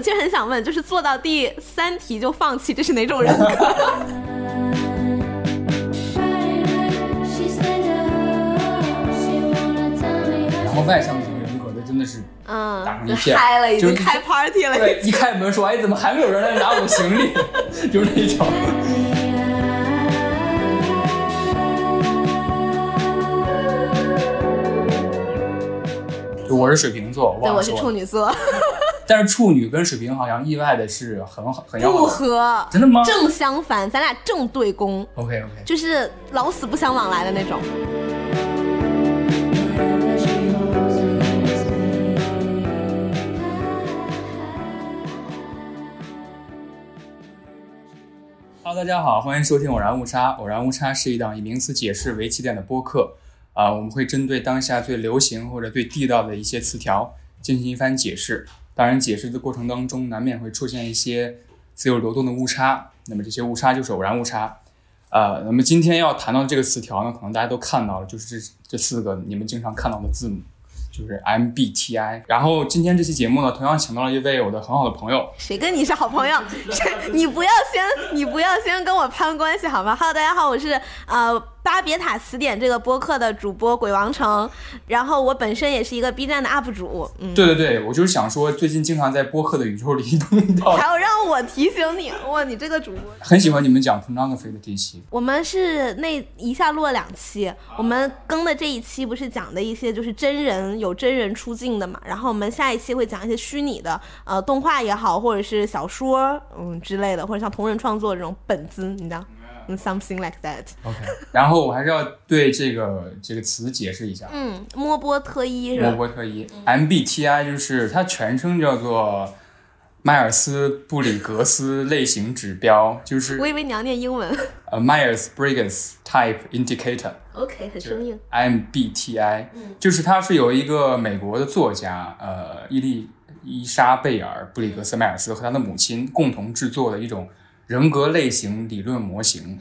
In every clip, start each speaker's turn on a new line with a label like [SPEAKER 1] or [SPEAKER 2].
[SPEAKER 1] 其实很想问，就是做到第三题就放弃，这是哪种人格？
[SPEAKER 2] 然后外向型人格的真的是
[SPEAKER 1] 嗯
[SPEAKER 2] 打成，
[SPEAKER 1] 就
[SPEAKER 2] 一片
[SPEAKER 1] 嗨了，已
[SPEAKER 2] 就是
[SPEAKER 1] 经开 party 了。
[SPEAKER 2] 对，一开门说，哎，怎么还没有人来拿我行李？就是那种。我是水瓶座，
[SPEAKER 1] 对，我是处女座，
[SPEAKER 2] 但是处女跟水瓶好像意外的是很好，很要
[SPEAKER 1] 不。合，
[SPEAKER 2] 真的吗
[SPEAKER 1] 正相反，咱俩正对攻
[SPEAKER 2] ，？OK OK，
[SPEAKER 1] 就是老死不相往来的那种。
[SPEAKER 2] Hello，大家好，欢迎收听《偶然误差》。偶然误差是一档以名词解释为起点的播客。啊、我们会针对当下最流行或者最地道的一些词条进行一番解释。当然，解释的过程当中难免会出现一些自由流动的误差。那么这些误差就是偶然误差。呃，那么今天要谈到的这个词条呢，可能大家都看到了，就是这这四个你们经常看到的字母，就是 MBTI。然后今天这期节目呢，同样请到了一位我的很好的朋友，
[SPEAKER 1] 谁跟你是好朋友？谁？你不要先，你不要先跟我攀关系好吗？Hello，大家好，我是呃巴别塔词典这个播客的主播鬼王城，然后我本身也是一个 B 站的 UP 主，嗯，
[SPEAKER 2] 对对对，我就是想说，最近经常在播客的宇宙里动到，
[SPEAKER 1] 还有让我提醒你，哇，你这个主播。
[SPEAKER 2] 很喜欢你们讲 pornography 的这一期。
[SPEAKER 1] 我们是那一下录了两期，我们更的这一期不是讲的一些就是真人有真人出镜的嘛，然后我们下一期会讲一些虚拟的，呃，动画也好，或者是小说，嗯之类的，或者像同人创作这种本子，你知道，嗯，something like
[SPEAKER 2] that，OK，然后我还是要对这个这个词解释一下，
[SPEAKER 1] 嗯，莫波特伊是
[SPEAKER 2] 罗
[SPEAKER 1] 吧？
[SPEAKER 2] 伯特伊 MBTI 就是它全称叫做迈尔斯布里格斯类型指标，就是
[SPEAKER 1] 我以为你要念英文。
[SPEAKER 2] 呃 Myers Briggs Type Indicator。
[SPEAKER 1] ，OK，很生硬
[SPEAKER 2] ，MBTI，就是它是由一个美国的作家，呃，伊利伊莎贝尔布里格斯迈尔斯和他的母亲共同制作的一种人格类型理论模型。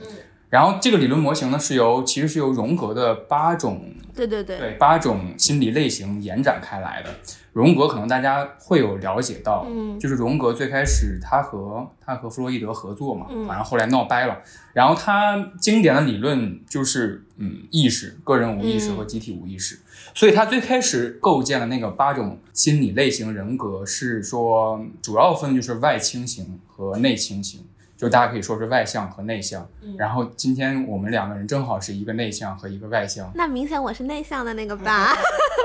[SPEAKER 2] 然后这个理论模型呢，是由其实是由荣格的八种
[SPEAKER 1] 对对对，
[SPEAKER 2] 对八种心理类型延展开来的。荣格可能大家会有了解到，
[SPEAKER 1] 嗯
[SPEAKER 2] 就是荣格最开始他和他和弗洛伊德合作嘛，
[SPEAKER 1] 嗯
[SPEAKER 2] 好像后来闹掰了。然后他经典的理论就是嗯意识、个人无意识
[SPEAKER 1] 嗯
[SPEAKER 2] 和集体无意识。所以他最开始构建的那个八种心理类型人格是说，主要分就是外倾型和内倾型。就大家可以说是外向和内向，
[SPEAKER 1] 嗯
[SPEAKER 2] 然后今天我们两个人正好是一个内向和一个外向，
[SPEAKER 1] 那明显我是内向的那个吧？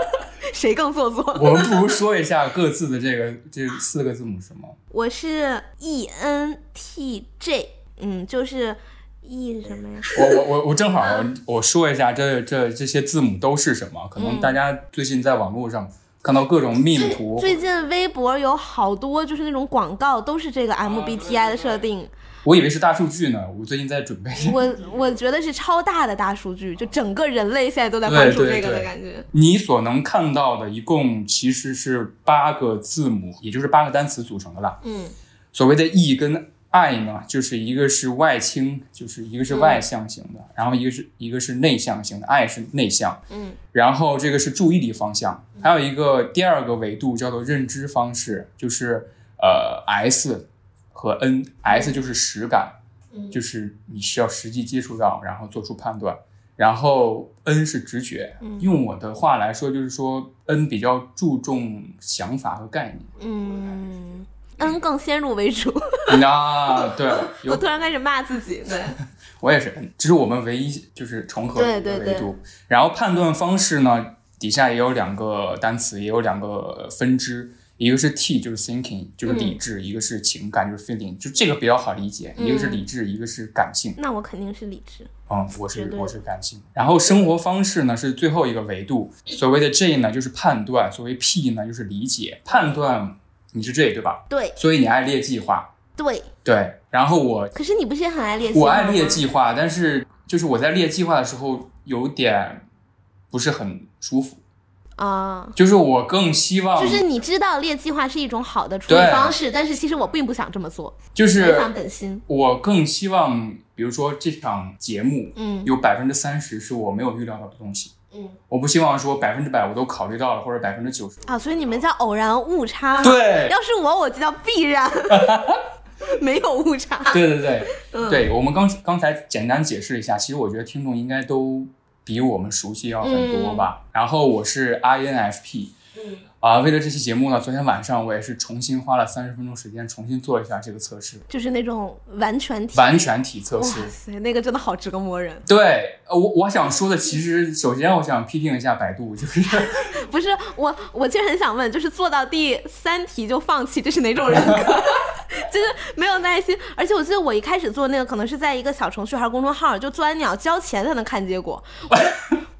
[SPEAKER 1] 谁更做作？
[SPEAKER 2] 我们不如说一下各自的这个这四个字母是什么？
[SPEAKER 1] 我是 E N T J，嗯，就是 E 是什么呀？
[SPEAKER 2] 我我我我正好我说一下这这这些字母都是什么？可能大家最近在网络上看到各种 meme 图，
[SPEAKER 1] 最近微博有好多就是那种广告，都是这个 MBTI 的设定。
[SPEAKER 2] 我以为是大数据呢。我最近在准备，
[SPEAKER 1] 我我觉得是超大的大数据，就整个人类现在都在
[SPEAKER 2] 对
[SPEAKER 1] 关注这个的感觉。
[SPEAKER 2] 你所能看到的一共其实是八个字母，也就是八个单词组成的啦。
[SPEAKER 1] 嗯
[SPEAKER 2] 所谓的 E 跟 I 呢，就是一个是外倾，就是一个是外向型的，然后一个是一个是内向型的，I 是内向，
[SPEAKER 1] 嗯
[SPEAKER 2] 然后这个是注意力方向，还有一个第二个维度叫做认知方式，就是呃 S 和 N，S 就是实感，
[SPEAKER 1] 嗯
[SPEAKER 2] 就是你需要实际接触到，然后做出判断。然后 N 是直觉，
[SPEAKER 1] 嗯
[SPEAKER 2] 用我的话来说，就是说 N 比较注重想法和概念。
[SPEAKER 1] 嗯，N 更先入为主。
[SPEAKER 2] 那对，
[SPEAKER 1] 我突然开始骂自己，对，
[SPEAKER 2] 我也是 N，这是我们唯一就是重合的维度。然后判断方式呢，底下也有两个单词，也有两个分支，一个是 T 就是 thinking 就是理智，一个是情感就是 feeling，就这个比较好理解，一个是理智，一个是感性。
[SPEAKER 1] 那我肯定是理智。
[SPEAKER 2] 嗯，我是我是感性。然后生活方式呢是最后一个维度，所谓的 J 呢就是判断，所谓 P 呢就是理解。判断你是 J 对吧？
[SPEAKER 1] 对
[SPEAKER 2] 所以你爱列计划。
[SPEAKER 1] 对，
[SPEAKER 2] 对，然后我
[SPEAKER 1] 可是你不是很爱列计划
[SPEAKER 2] 我爱列计划，但是就是我在列计划的时候有点不是很舒服，
[SPEAKER 1] 啊。
[SPEAKER 2] 就是我更希望
[SPEAKER 1] 就是你知道列计划是一种好的处理方式，但是其实我并不想这么做，
[SPEAKER 2] 就是
[SPEAKER 1] 反本心。
[SPEAKER 2] 我更希望，比如说这场节目
[SPEAKER 1] 嗯
[SPEAKER 2] 有百分之三十是我没有预料到的东西，
[SPEAKER 1] 嗯
[SPEAKER 2] 我不希望说百分之百我都考虑到了，或者百分之九十。
[SPEAKER 1] 啊，所以你们叫偶然误差。，
[SPEAKER 2] 对，
[SPEAKER 1] 要是我，我就叫必然，没有误差。
[SPEAKER 2] 对对对，
[SPEAKER 1] 嗯
[SPEAKER 2] 对我们刚刚才简单解释一下，其实我觉得听众应该都比我们熟悉要很多吧。然后我是 INFP，
[SPEAKER 1] 嗯
[SPEAKER 2] 啊、为了这期节目呢，昨天晚上我也是重新花了三十分钟时间重新做了一下这个测试，
[SPEAKER 1] 就是那种完全体。
[SPEAKER 2] 完全体测
[SPEAKER 1] 哇
[SPEAKER 2] 试。
[SPEAKER 1] 塞，那个真的好折磨人。
[SPEAKER 2] 对，呃我我想说的，其实首先我想批评一下百度，就是
[SPEAKER 1] 不是我，我其实很想问，就是做到第三题就放弃，这是哪种人格？就是没有耐心，而且我记得我一开始做那个，可能是在一个小程序还是公众号，就做完你要交钱才能看结果。我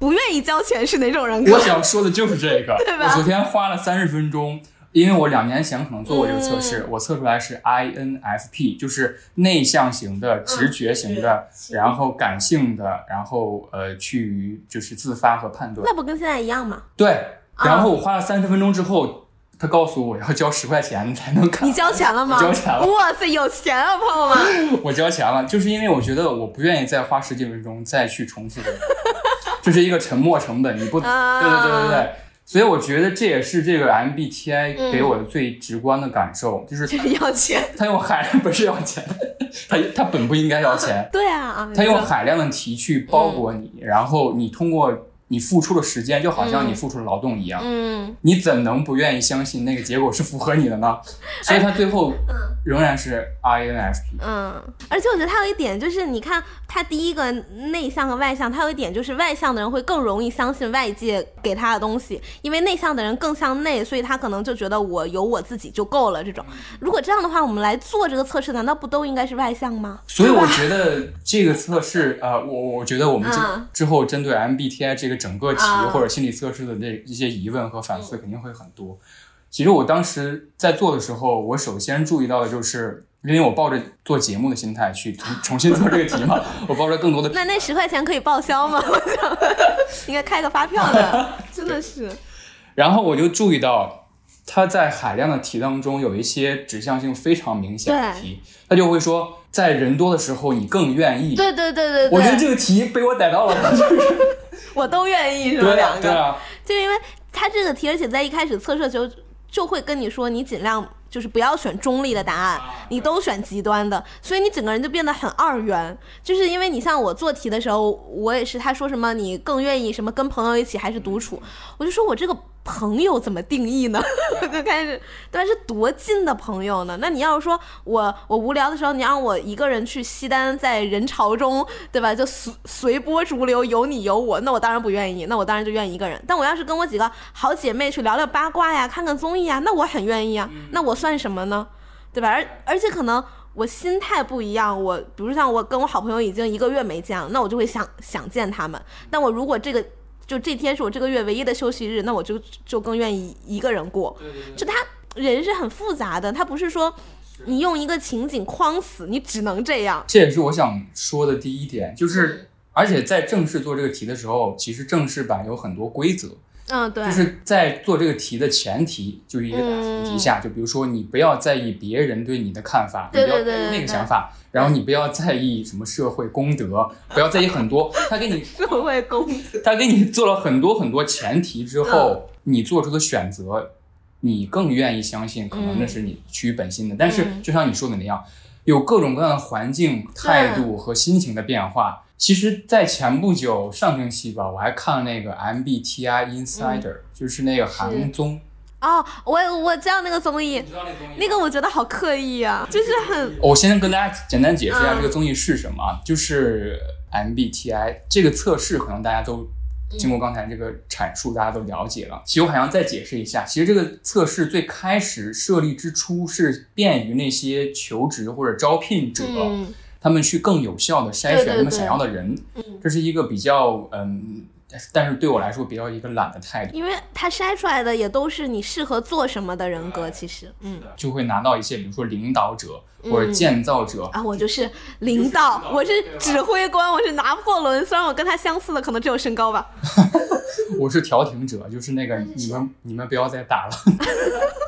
[SPEAKER 1] 不愿意交钱是哪种人格
[SPEAKER 2] 我？想说的就是这个。
[SPEAKER 1] 对吧
[SPEAKER 2] 我昨天花了三十分钟，因为我两年前可能做过这个测
[SPEAKER 1] 嗯
[SPEAKER 2] 试，我测出来是 INFP，就是内向型的、直觉型的，
[SPEAKER 1] 嗯
[SPEAKER 2] 然后感性的，然后呃去就是自发和判断。
[SPEAKER 1] 那不跟现在一样吗？
[SPEAKER 2] 对，
[SPEAKER 1] 啊
[SPEAKER 2] 然后我花了三十分钟之后，他告诉我要交十块钱才能看。
[SPEAKER 1] 你交钱了吗？
[SPEAKER 2] 我交钱了
[SPEAKER 1] 哇塞，有钱啊，朋友们！
[SPEAKER 2] 我交钱了，就是因为我觉得我不愿意再花十几分钟再去重复这个，这是一个沉没成本，你不，对
[SPEAKER 1] 啊。
[SPEAKER 2] 对对对对，所以我觉得这也是这个 MBTI
[SPEAKER 1] 嗯。
[SPEAKER 2] 给我的最直观的感受，就是
[SPEAKER 1] 就是要钱。
[SPEAKER 2] 他 用海量不是要钱，他他本不应该要钱，
[SPEAKER 1] 对啊，啊
[SPEAKER 2] 他用海量的题去包裹你，然后你通过你付出的时间，就好像你付出了劳动一样，
[SPEAKER 1] 嗯，
[SPEAKER 2] 你怎能不愿意相信那个结果是符合你的呢？所以他最后仍然是 INFP。
[SPEAKER 1] 嗯，而且我觉得他有一点就是，你看他第一个内向和外向，他有一点就是外向的人会更容易相信外界给他的东西，因为内向的人更向内，所以他可能就觉得我有我自己就够了。这种，如果这样的话，我们来做这个测试，难道不都应该是外向吗？
[SPEAKER 2] 所以我觉得这个测试，呃，我我觉得我们之、
[SPEAKER 1] 嗯
[SPEAKER 2] 之后针对 MBTI 这个整个题
[SPEAKER 1] 啊
[SPEAKER 2] 或者心理测试的那一些疑问和反思肯定会很多。其实我当时在做的时候，我首先注意到的就是，因为我抱着做节目的心态去重重新做这个题嘛，我抱着更多的
[SPEAKER 1] 那那十块钱可以报销吗？我 想应该开个发票的，真的是。
[SPEAKER 2] 然后我就注意到，他在海量的题当中有一些指向性非常明显的题，他就会说，在人多的时候你更愿意。
[SPEAKER 1] 对对对对对，
[SPEAKER 2] 我觉得这个题被我逮到了，
[SPEAKER 1] 我都愿意是吧？
[SPEAKER 2] 对啊，
[SPEAKER 1] 就因为他这个题，而且在一开始测试的时候就会跟你说，你尽量就是不要选中立的答案，你都选极端的，所以你整个人就变得很二元。就是因为你像我做题的时候，我也是他说什么你更愿意什么跟朋友一起还是独处，我就说我这个朋友怎么定义呢？我 就开始对吧？是多近的朋友呢？那你要是说我我无聊的时候，你让我一个人去西单，在人潮中，对吧？就随随波逐流，有你有我，那我当然不愿意，那我当然就愿意一个人。但我要是跟我几个好姐妹去聊聊八卦呀，看看综艺啊，那我很愿意啊。那我算什么呢？对吧？而而且可能我心态不一样，我比如像我跟我好朋友已经一个月没见了，那我就会想想见他们。但我如果这个就这天是我这个月唯一的休息日，那我就就更愿意一个人过。就他人是很复杂的，他不是说你用一个情景框死，你只能这样。
[SPEAKER 2] 这也是我想说的第一点，就是而且在正式做这个题的时候，其实正式版有很多规则，
[SPEAKER 1] 嗯，对，
[SPEAKER 2] 就是在做这个题的前提，就是一个大前提下，就比如说你不要在意别人对你的看法，
[SPEAKER 1] 对
[SPEAKER 2] 你不要那个想法，然后你不要在意什么社会公德，不要在意很多，他给你
[SPEAKER 1] 社会公德。
[SPEAKER 2] 他给你做了很多很多前提之
[SPEAKER 1] 嗯
[SPEAKER 2] 后，你做出的选择，你更愿意相信，可能那是你趋于本心的。但是
[SPEAKER 1] 嗯
[SPEAKER 2] 就像你说的那样，有各种各样的环境、态度和心情的变化。其实，在前不久上星期吧，我还看了那个 MBTI Insider，、就是那个韩综，
[SPEAKER 1] 哦，我我知道那个综艺，
[SPEAKER 2] 那个
[SPEAKER 1] 我觉得好刻意啊，就是很
[SPEAKER 2] 我先跟大家简单解释一下
[SPEAKER 1] 嗯
[SPEAKER 2] 这个综艺是什么啊，就是 MBTI 这个测试，可能大家都经过刚才这个阐述，大家都了解了。其实我还想再解释一下，其实这个测试最开始设立之初是便于那些求职或者招聘者，
[SPEAKER 1] 嗯
[SPEAKER 2] 他们去更有效的筛选他们想要的人。
[SPEAKER 1] 嗯，
[SPEAKER 2] 这是一个比较嗯，但是对我来说比较一个懒的态度。
[SPEAKER 1] 因为他筛出来的也都是你适合做什么的人格，其实，嗯。
[SPEAKER 2] 就会拿到一些，比如说领导者或者
[SPEAKER 1] 嗯
[SPEAKER 2] 建造者，
[SPEAKER 1] 啊，我就是领导，我是指挥官，我是拿破仑，虽然我跟他相似的可能只有身高吧，
[SPEAKER 2] 我是调停者，就是那个你们你们不要再打了。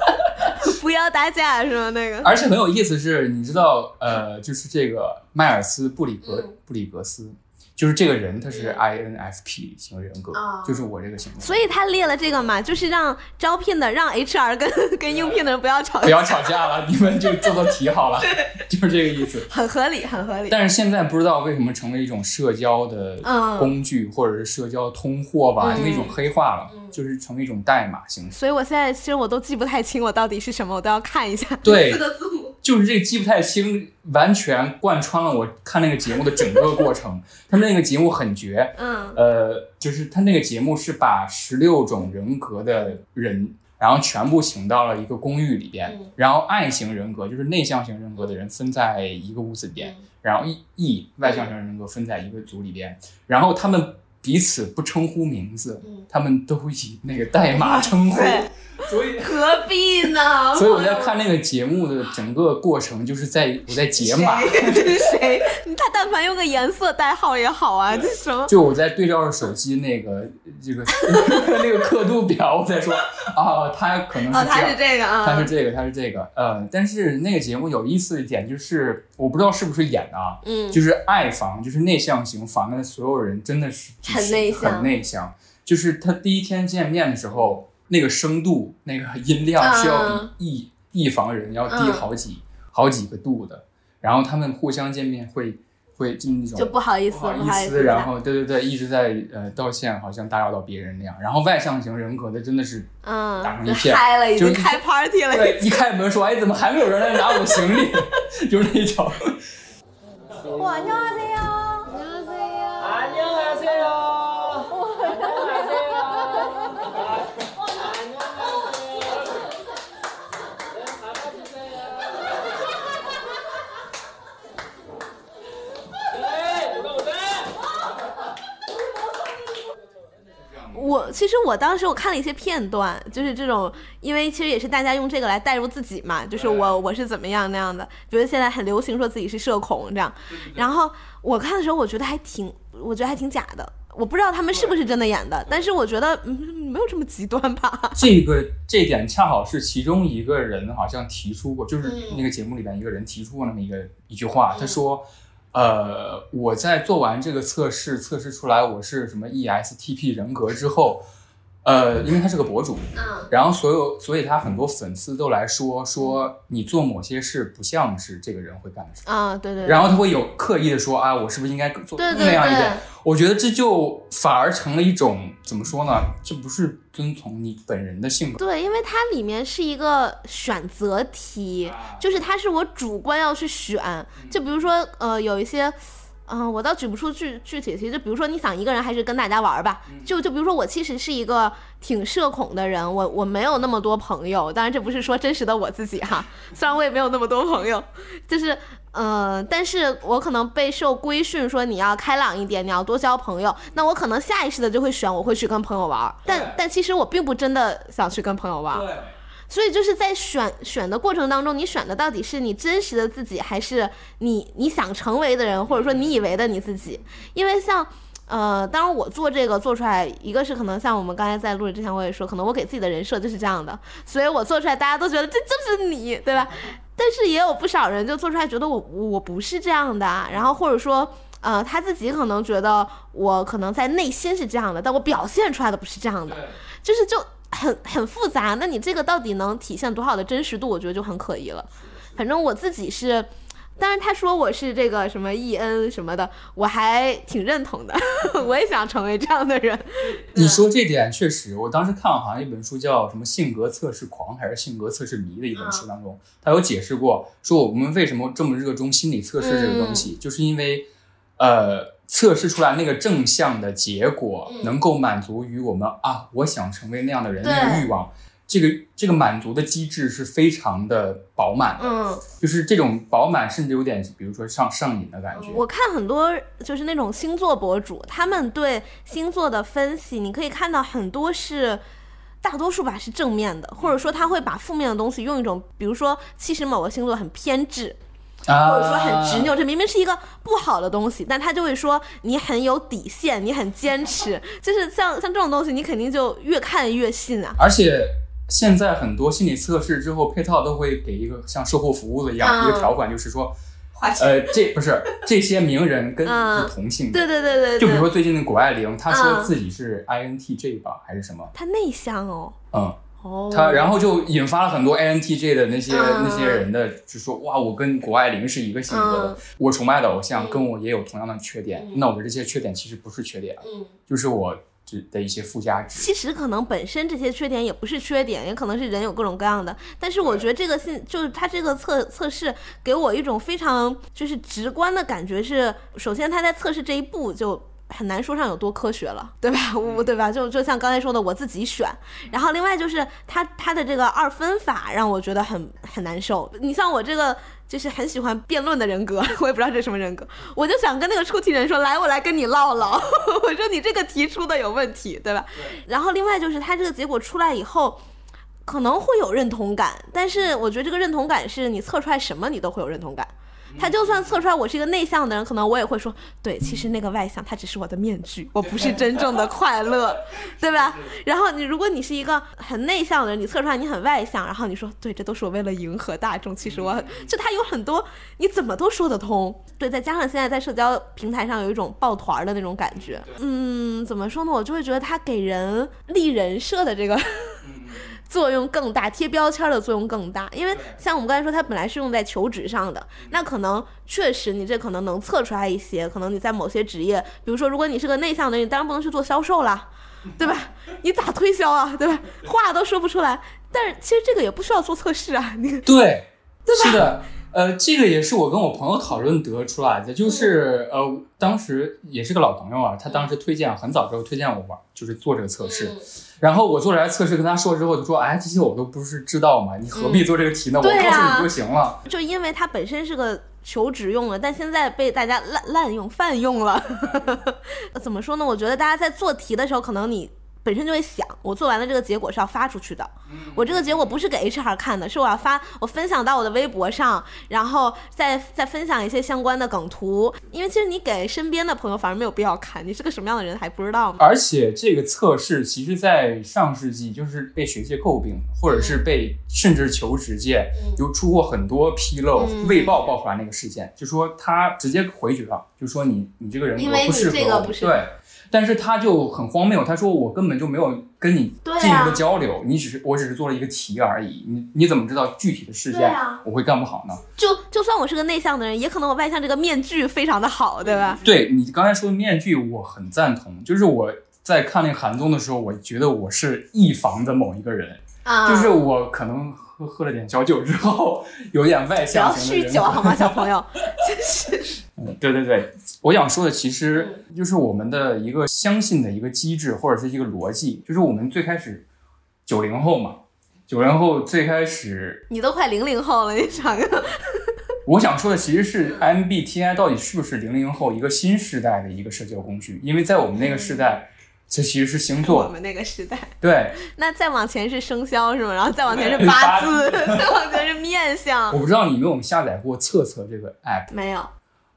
[SPEAKER 1] 不要打架是吗？那个，
[SPEAKER 2] 而且很有意思是，你知道，呃，就是这个迈尔斯布里格
[SPEAKER 1] 嗯
[SPEAKER 2] 布里格斯，就是这个人他是 INFP 型人格，
[SPEAKER 1] 啊
[SPEAKER 2] 就是我这个型格。
[SPEAKER 1] 所以他列了这个嘛，就是让招聘的让 HR 跟 跟应聘的人不要吵
[SPEAKER 2] 不，要吵架了，你们就做做题好了，就是这个意思。
[SPEAKER 1] 很合理，很合理。
[SPEAKER 2] 但是现在不知道为什么成为一种社交的
[SPEAKER 1] 嗯
[SPEAKER 2] 工具，或者是社交通货吧，
[SPEAKER 1] 嗯
[SPEAKER 2] 那种黑化了，就是成为一种代码形式。
[SPEAKER 1] 所以我现在其实我都记不太清我到底是什么，我都要看一下
[SPEAKER 2] 对
[SPEAKER 1] 四个字母。
[SPEAKER 2] 就是这个记不太清，完全贯穿了我看那个节目的整个过程。他们那个节目很绝，
[SPEAKER 1] 嗯。
[SPEAKER 2] 呃，就是他那个节目是把十六种人格的人，然后全部请到了一个公寓里边，
[SPEAKER 1] 嗯。
[SPEAKER 2] 然后爱型人格就是内向型人格的人分在一个屋子里边，
[SPEAKER 1] 嗯。
[SPEAKER 2] 然后 E E 外向型人格分在一个组里边，然后他们彼此不称呼名字，
[SPEAKER 1] 嗯
[SPEAKER 2] 他们都以那个代码称呼，
[SPEAKER 1] 对
[SPEAKER 2] 所以。
[SPEAKER 1] 何必呢？
[SPEAKER 2] 所以我在看那个节目的整个过程，就是在我在解码，
[SPEAKER 1] 谁这 是谁？他但凡用个颜色代号也好啊，这什么？
[SPEAKER 2] 就我在对照着手机那个这个 那个刻度表，我在说啊，他可能
[SPEAKER 1] 哦，
[SPEAKER 2] 是这样
[SPEAKER 1] 他是，这个啊，
[SPEAKER 2] 他是这个，他是这个，呃，但是那个节目有意思的一点就是，我不知道是不是演的啊，
[SPEAKER 1] 嗯
[SPEAKER 2] 就是爱房，就是内向型房的所有人真的是
[SPEAKER 1] 很内向
[SPEAKER 2] 很内向，就是他第一天见面的时候，那个声度、那个音量是要
[SPEAKER 1] 嗯
[SPEAKER 2] 比异异房人要低
[SPEAKER 1] 嗯
[SPEAKER 2] 好几、好几个度的，然后他们互相见面会会就那种
[SPEAKER 1] 就不好意思，
[SPEAKER 2] 不好
[SPEAKER 1] 不好意
[SPEAKER 2] 思，然后对对对，一直在呃道歉，好像打扰到别人那样。然后外向型人格的真的是
[SPEAKER 1] 嗯，就
[SPEAKER 2] 打成一片
[SPEAKER 1] 嗨了，已
[SPEAKER 2] 就是
[SPEAKER 1] 经开 party 了。
[SPEAKER 2] 对，一开门说哎，怎么还没有人来拿我行李？就是那种。
[SPEAKER 1] 哇，안녕하세요。
[SPEAKER 3] 안녕하세요. 안녕하세요.
[SPEAKER 1] 我其实我当时我看了一些片段，就是这种，因为其实也是大家用这个来代入自己嘛，就是我我是怎么样那样的，比如现在很流行说自己是社恐这样，然后我看的时候我觉得还挺，我觉得还挺假的，我不知道他们是不是真的演的，但是我觉得嗯没有这么极端吧，
[SPEAKER 2] 这个这一点恰好是其中一个人好像提出过，就是
[SPEAKER 1] 嗯。
[SPEAKER 2] 那个节目里边一个人提出过那么一个一句话，他说。呃，我在做完这个测试，测试出来我是什么 ESTP 人格之后，呃，因为他是个博主，
[SPEAKER 1] 嗯
[SPEAKER 2] 然后所有，所以他很多粉丝都来说说你做某些事不像是这个人会干的事，
[SPEAKER 1] 啊对对，
[SPEAKER 2] 然后他会有刻意的说啊，我是不是应该做
[SPEAKER 1] 对对
[SPEAKER 2] 那样一
[SPEAKER 1] 对
[SPEAKER 2] 点？我觉得这就反而成了一种怎么说呢？这不是遵从你本人的性格，
[SPEAKER 1] 对，因为它里面是一个选择题，就是它是我主观要去选。就比如说，呃，有一些，嗯、我倒举不出具具体的题，就比如说你想一个人还是跟大家玩儿吧，就就比如说我其实是一个挺社恐的人，我我没有那么多朋友，当然这不是说真实的我自己哈，虽然我也没有那么多朋友，就是。呃，但是我可能被受规训说你要开朗一点，你要多交朋友，那我可能下意识的就会选我会去跟朋友玩儿，但但其实我并不真的想去跟朋友玩儿，
[SPEAKER 2] 对，
[SPEAKER 1] 所以就是在选选的过程当中，你选的到底是你真实的自己，还是你你想成为的人，或者说你以为的你自己？因为像。呃，当然我做这个做出来，一个是可能像我们刚才在录制之前我也说，可能我给自己的人设就是这样的，所以我做出来大家都觉得这就是你，对吧？但是也有不少人就做出来觉得我我不是这样的啊，然后或者说呃他自己可能觉得我可能在内心是这样的，但我表现出来的不是这样的，就是就很很复杂。那你这个到底能体现多少的真实度？我觉得就很可疑了。反正我自己是，但是他说我是这个什么 E N 什么的，我还挺认同的，我也想成为这样的人。
[SPEAKER 2] 你说这点确实，我当时看了好像一本书叫什么《性格测试狂》还是《性格测试迷》的一本书当中，他有解释过，说我们为什么这么热衷心理测试这个东西，就是因为，呃，测试出来那个正向的结果
[SPEAKER 1] 嗯
[SPEAKER 2] 能够满足于我们啊，我想成为那样的人
[SPEAKER 1] 对
[SPEAKER 2] 那个欲望。这个这个满足的机制是非常的饱满的，
[SPEAKER 1] 嗯，
[SPEAKER 2] 就是这种饱满，甚至有点，比如说上上瘾的感觉。
[SPEAKER 1] 我看很多就是那种星座博主，他们对星座的分析，你可以看到很多是。大多数吧是正面的，或者说他会把负面的东西用一种，比如说，其实某个星座很偏执，
[SPEAKER 2] 啊，
[SPEAKER 1] 或者说很执拗，这明明是一个不好的东西，但他就会说你很有底线，你很坚持，就是像像这种东西，你肯定就越看越信啊。
[SPEAKER 2] 而且现在很多心理测试之后配套都会给一个像售后服务的一样、
[SPEAKER 1] 嗯
[SPEAKER 2] 一个条款，就是说
[SPEAKER 1] 花钱。
[SPEAKER 2] 呃，这不是这些名人跟
[SPEAKER 1] 你
[SPEAKER 2] 是同性的，
[SPEAKER 1] 对对对对对，
[SPEAKER 2] 就比如说最近的谷爱凌，她说
[SPEAKER 1] 嗯
[SPEAKER 2] 自己是 INTJ 吧，还是什么？
[SPEAKER 1] 她内向哦，
[SPEAKER 2] 嗯，
[SPEAKER 1] 哦，
[SPEAKER 2] 她然后就引发了很多 INTJ 的那些、
[SPEAKER 1] 嗯
[SPEAKER 2] 那些人的，就说哇，我跟谷爱凌是一个性格的，
[SPEAKER 1] 嗯
[SPEAKER 2] 我崇拜的偶像
[SPEAKER 1] 嗯
[SPEAKER 2] 跟我也有同样的缺点，
[SPEAKER 1] 嗯
[SPEAKER 2] 那我的这些缺点其实不是缺点，
[SPEAKER 1] 嗯。
[SPEAKER 2] 就是我这的一些附加值。
[SPEAKER 1] 其实可能本身这些缺点也不是缺点，也可能是人有各种各样的。但是我觉得这个信就是它这个测测试给我一种非常就是直观的感觉是，首先他在测试这一步就。很难说上有多科学了，对吧？我对吧？就就像刚才说的，我自己选。然后另外就是他他的这个二分法让我觉得很很难受。你像我这个就是很喜欢辩论的人格，我也不知道这是什么人格，我就想跟那个出题人说，来，我来跟你唠唠。我说你这个题出的有问题，对吧？然后另外就是他这个结果出来以后，可能会有认同感，但是我觉得这个认同感是你测出来什么你都会有认同感。他就算测出来我是一个内向的人，可能我也会说，对，其实那个外向它只是我的面具，我不是真正的快乐，对吧？然后你如果你是一个很内向的人，你测出来你很外向，然后你说，对，这都是我为了迎合大众，其实我很就他有很多你怎么都说得通，对，再加上现在在社交平台上有一种抱团儿的那种感觉，嗯，怎么说呢？我就会觉得他给人立人设的这个。作用更大，贴标签的作用更大，因为像我们刚才说，它本来是用在求职上的，那可能确实你这可能能测出来一些，可能你在某些职业，比如说如果你是个内向的人，你当然不能去做销售啦，对吧？你咋推销啊，对吧？话都说不出来，但是其实这个也不需要做测试啊，你
[SPEAKER 2] 对，对是的，呃，这个也是我跟我朋友讨论得出来的，就是呃，当时也是个老朋友啊，他当时推荐很早之后推荐我玩，就是做这个测试，然后我做出来测试跟他说之后，就说，哎，这些我都不是知道嘛，你何必做这个题呢？我告诉你就行了。
[SPEAKER 1] 就因为它本身是个求职用的，但现在被大家滥滥用、泛用了。怎么说呢？我觉得大家在做题的时候，可能你本身就会想，我做完了这个结果是要发出去的。我这个结果不是给 HR 看的，是我要发，我分享到我的微博上，然后再再分享一些相关的梗图。因为其实你给身边的朋友反而没有必要看，你是个什么样的人还不知道吗？
[SPEAKER 2] 而且这个测试其实，在上世纪就是被学界诟病，或者是被甚至求职界有出过很多纰漏。
[SPEAKER 1] 嗯
[SPEAKER 2] 卫报爆出来那个事件，就说他直接回绝了，就说你你这个人
[SPEAKER 1] 因为你
[SPEAKER 2] 格不适合我
[SPEAKER 1] 这个不是
[SPEAKER 2] 对。但是他就很荒谬，他说我根本就没有跟你进行过交流，你只是我只是做了一个题而已，你你怎么知道具体的事件我会干不好呢？
[SPEAKER 1] 就就算我是个内向的人，也可能我外向这个面具非常的好，对吧？
[SPEAKER 2] 对你刚才说的面具，我很赞同。就是我在看那个韩综的时候，我觉得我是一房的某一个人，
[SPEAKER 1] 啊，
[SPEAKER 2] 就是我可能喝喝了点小酒之后，有点外
[SPEAKER 1] 不要
[SPEAKER 2] 向型的人格。
[SPEAKER 1] 酗酒好吗，小朋友？真是。
[SPEAKER 2] 嗯对对对，我想说的其
[SPEAKER 1] 嗯
[SPEAKER 2] 实就是我们的一个相信的一个机制或者是一个逻辑，就是我们最开始九零后嘛，九零后最开始，
[SPEAKER 1] 你都快零零后了，你想个
[SPEAKER 2] 我想说的其实是 MBTI 到底是不是零零后一个新时代的一个社交工具？因为在我们那个时代，这其实是星座我，
[SPEAKER 1] 们那个时代。
[SPEAKER 2] 对。
[SPEAKER 1] 那再往前是生肖是吗？然后再往前是 八字，再往前是面相。
[SPEAKER 2] 我不知道你有没有下载过测测这个 app？
[SPEAKER 1] 没有，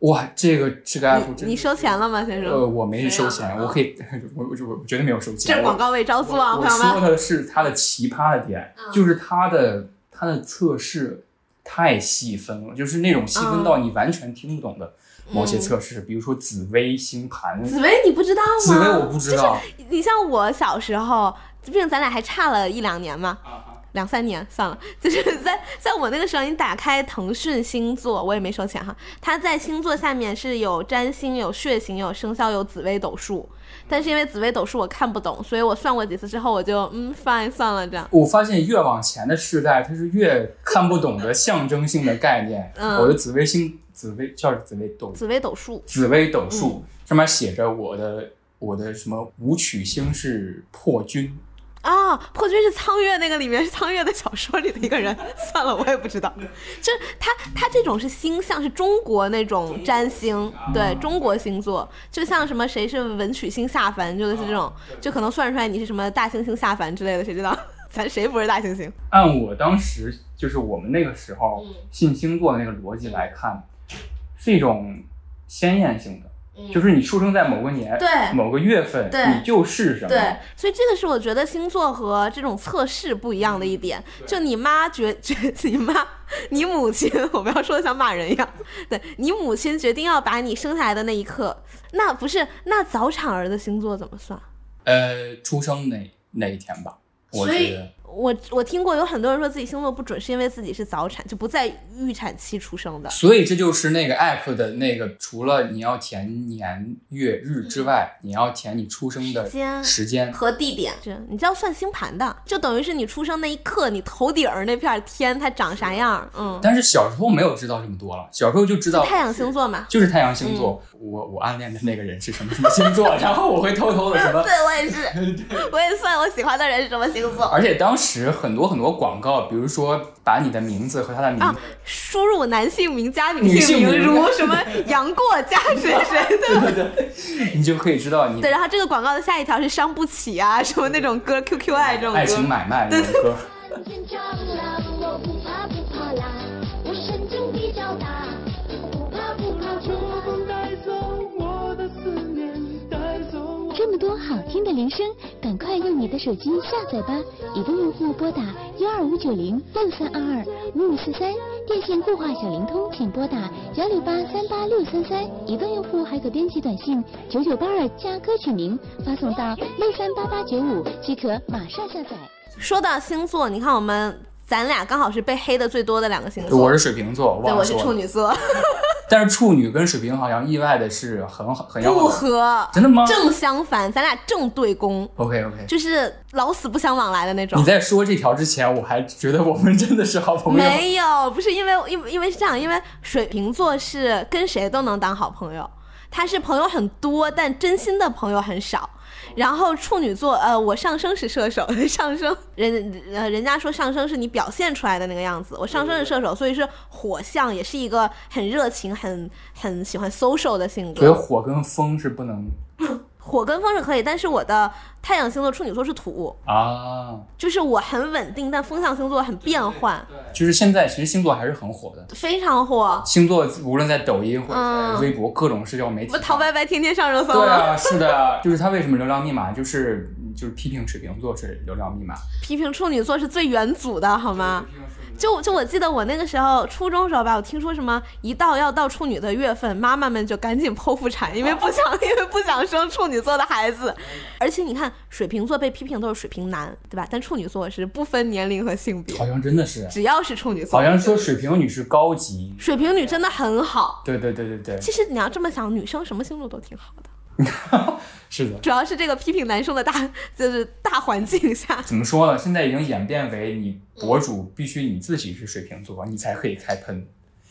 [SPEAKER 2] 哇，这个这个 app
[SPEAKER 1] 你你收钱了吗，先生呃，
[SPEAKER 2] 我没收钱，我可以，我我我绝对没有收
[SPEAKER 1] 这
[SPEAKER 2] 钱。
[SPEAKER 1] 这广告位招租啊，
[SPEAKER 2] 我
[SPEAKER 1] 朋友们。
[SPEAKER 2] 我说的是它的奇葩的点，
[SPEAKER 1] 嗯
[SPEAKER 2] 就是它的它的测试太细分了，就是那种细分到你完全听不懂的某些测试，比如说紫微星盘。
[SPEAKER 1] 嗯紫薇你不知道吗？
[SPEAKER 2] 紫薇我不知道，
[SPEAKER 1] 你像我小时候，毕竟咱俩还差了一两年嘛，
[SPEAKER 2] 啊
[SPEAKER 1] 两三年算了，就是在在我那个时候，你打开腾讯星座，我也没收钱哈。它在星座下面是有占星、有血型、有生肖、有紫微斗数。但是因为紫微斗数我看不懂，所以我算过几次之后，我就嗯，fine 算了这样。
[SPEAKER 2] 我发现越往前的世代，它是越看不懂的象征性的概念。
[SPEAKER 1] 嗯
[SPEAKER 2] 我的紫微星，紫微叫紫微斗
[SPEAKER 1] 紫微斗数，
[SPEAKER 2] 紫微斗
[SPEAKER 1] 嗯
[SPEAKER 2] 数、上面写着我的我的什么武曲星是破军，
[SPEAKER 1] 啊，破军是苍月那个里面是苍月的小说里的一个人，算了，我也不知道。就是他他这种是星象，是中国那种占星，对中国星座，就像什么谁是文曲星下凡，就类似这种，就可能算出来你是什么大猩猩下凡之类的，谁知道？咱谁不是大猩猩？
[SPEAKER 2] 按我当时就是我们那个时候
[SPEAKER 1] 嗯
[SPEAKER 2] 信星座的那个逻辑来看，是一种鲜艳性的，就是你出生在某个年、
[SPEAKER 1] 对
[SPEAKER 2] 某个月份，
[SPEAKER 1] 对
[SPEAKER 2] 你就是什么。
[SPEAKER 1] 对，所以这个是我觉得星座和这种测试不一样的一点。就你妈决 决，你妈，你母亲，我不要说的像骂人一样。对你母亲决定要把你生下来的那一刻，那不是那早产儿的星座怎么算？
[SPEAKER 2] 呃，出生那那一天吧，我觉得。
[SPEAKER 1] 我我听过有很多人说自己星座不准，是因为自己是早产，就不在预产期出生的。
[SPEAKER 2] 所以这就是那个 app 的那个，除了你要填年月日之外，你要填你出生的
[SPEAKER 1] 时间
[SPEAKER 2] 时间。
[SPEAKER 1] 和地点，是你就要算星盘的，就等于是你出生那一刻，你头顶儿那片天它长啥样，嗯，
[SPEAKER 2] 但是小时候没有知道这么多了，小时候就知道
[SPEAKER 1] 太阳星座嘛。
[SPEAKER 2] 就是太阳星座。我我暗恋的那个人是什么什么星座，然后我会偷偷的什么
[SPEAKER 1] 对，我也是，我也算我喜欢的人是什么星座。
[SPEAKER 2] 而且当时很多很多广告，比如说把你的名字和他的名
[SPEAKER 1] 啊
[SPEAKER 2] 字，
[SPEAKER 1] 输入男性名加女
[SPEAKER 2] 女性
[SPEAKER 1] 名，
[SPEAKER 2] 名
[SPEAKER 1] 如什么 杨过加谁谁的。
[SPEAKER 2] 你就可以知道你
[SPEAKER 1] 对，然后这个广告的下一条是伤不起啊，什么那种歌，QQ 爱这种
[SPEAKER 2] 爱情。买卖那种歌。
[SPEAKER 4] 铃声，赶快用你的手机下载吧！移动用户拨打幺二五九零六三二二五五四三，电信固话小灵通请拨打幺六八三八六三三。移动用户还可编辑短信九九八二加歌曲名，发送到六三八八九五即可马上下载。
[SPEAKER 1] 说到星座，你看我们咱俩刚好是被黑的最多的两个星座。
[SPEAKER 2] 我是水瓶座，
[SPEAKER 1] 对，我是。处女座，
[SPEAKER 2] 但是处女跟水瓶好像意外的是很好很要
[SPEAKER 1] 不。合，
[SPEAKER 2] 真的吗
[SPEAKER 1] 正相反，咱俩正对攻
[SPEAKER 2] ，OK OK。
[SPEAKER 1] 就是老死不相往来的那种
[SPEAKER 2] 你。在说这条之前，我还觉得我们真的是好朋友。
[SPEAKER 1] 没有，不是因为因为因为是这样，因为水瓶座是跟谁都能当好朋友，他是朋友很多，但真心的朋友很少。然后处女座，呃，我上升是射手，上升人呃人家说上升是你表现出来的那个样子，我上升是射手，所以是火象，也是一个很热情、很很喜欢 social 的性格
[SPEAKER 2] 所以。火跟风是不能
[SPEAKER 1] 火跟风是可以，但是我的太阳星座处女座是土，
[SPEAKER 2] 啊。
[SPEAKER 1] 就是我很稳定，但风象星座很变换，
[SPEAKER 2] 就是现在其实星座还是很火的，
[SPEAKER 1] 非常火。
[SPEAKER 2] 星座无论在抖音或者微博、各种社交媒体上，
[SPEAKER 1] 不，陶白白天天上热搜？
[SPEAKER 2] 对啊，是的啊，就是他为什么流量密码就是就是批评水瓶座是流量密码，
[SPEAKER 1] 批评处女座是最元祖的好吗？就就我记得我那个时候初中时候吧，我听说什么一到要到处女的月份，妈妈们就赶紧剖腹产，因为不想因为不想生处女座的孩子。而且你看，水瓶座被批评都是水瓶男，对吧？但处女座是不分年龄和性别
[SPEAKER 2] 好，像真的是，
[SPEAKER 1] 只要是处女座，
[SPEAKER 2] 好像说水瓶女是高级，
[SPEAKER 1] 水瓶女真的很好。
[SPEAKER 2] 对对对对对，
[SPEAKER 1] 其实你要这么想，女生什么星座都挺好的，
[SPEAKER 2] 是的。
[SPEAKER 1] 主要是这个批评男生的大就是大环境下，
[SPEAKER 2] 怎么说呢？现在已经演变为你博主必须你自己是水瓶座，你才可以开喷。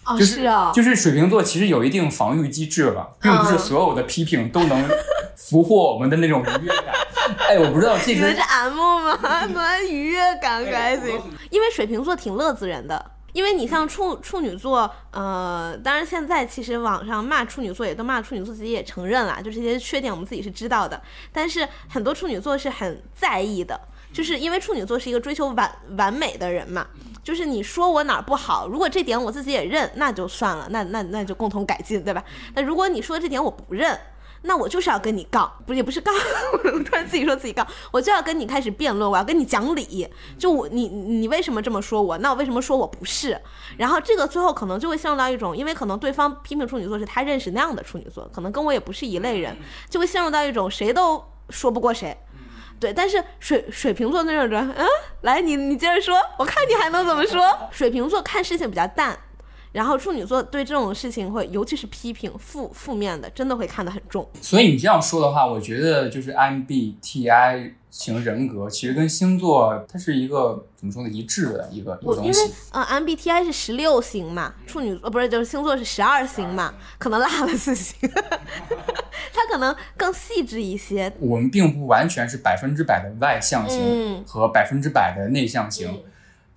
[SPEAKER 1] 哦，
[SPEAKER 2] 就是
[SPEAKER 1] 啊，
[SPEAKER 2] 就是水瓶座其实有一定防御机制了，并不是
[SPEAKER 1] 嗯
[SPEAKER 2] 所有的批评都能俘获我们的那种愉悦感。哎，我不知道这个
[SPEAKER 1] 你们是 M 吗？怎么愉悦感可还行？因为水瓶座挺乐子人的。因为你像处处女座，呃，当然现在其实网上骂处女座也都骂处女座，自己也承认了，就这些缺点我们自己是知道的。但是很多处女座是很在意的，就是因为处女座是一个追求完完美的人嘛。就是你说我哪儿不好，如果这点我自己也认，那就算了，那那那就共同改进，对吧？那如果你说这点我不认，那我就是要跟你杠，不是也不是杠，我突然自己说自己杠，我就要跟你开始辩论，我要跟你讲理。就我你你为什么这么说我？那我为什么说我不是？然后这个最后可能就会陷入到一种，因为可能对方批评处女座是他认识那样的处女座，可能跟我也不是一类人，就会陷入到一种谁都说不过谁。对，但是水水瓶座那种人，嗯，来你你接着说，我看你还能怎么说？水瓶座看事情比较淡，然后处女座对这种事情会，尤其是批评负负面的，真的会看得很重。
[SPEAKER 2] 所以你这样说的话，我觉得就是 MBTI 型人格其实跟星座它是一个怎么说呢一致的一个一个
[SPEAKER 1] 我因为
[SPEAKER 2] 东西。
[SPEAKER 1] 呃 MBTI 是十六型嘛，处女呃不是就是星座是十二型嘛，可能落了四型，它可能更细致一些。
[SPEAKER 2] 我们并不完全是百分之百的外向型
[SPEAKER 1] 嗯
[SPEAKER 2] 和百分之百的内向型，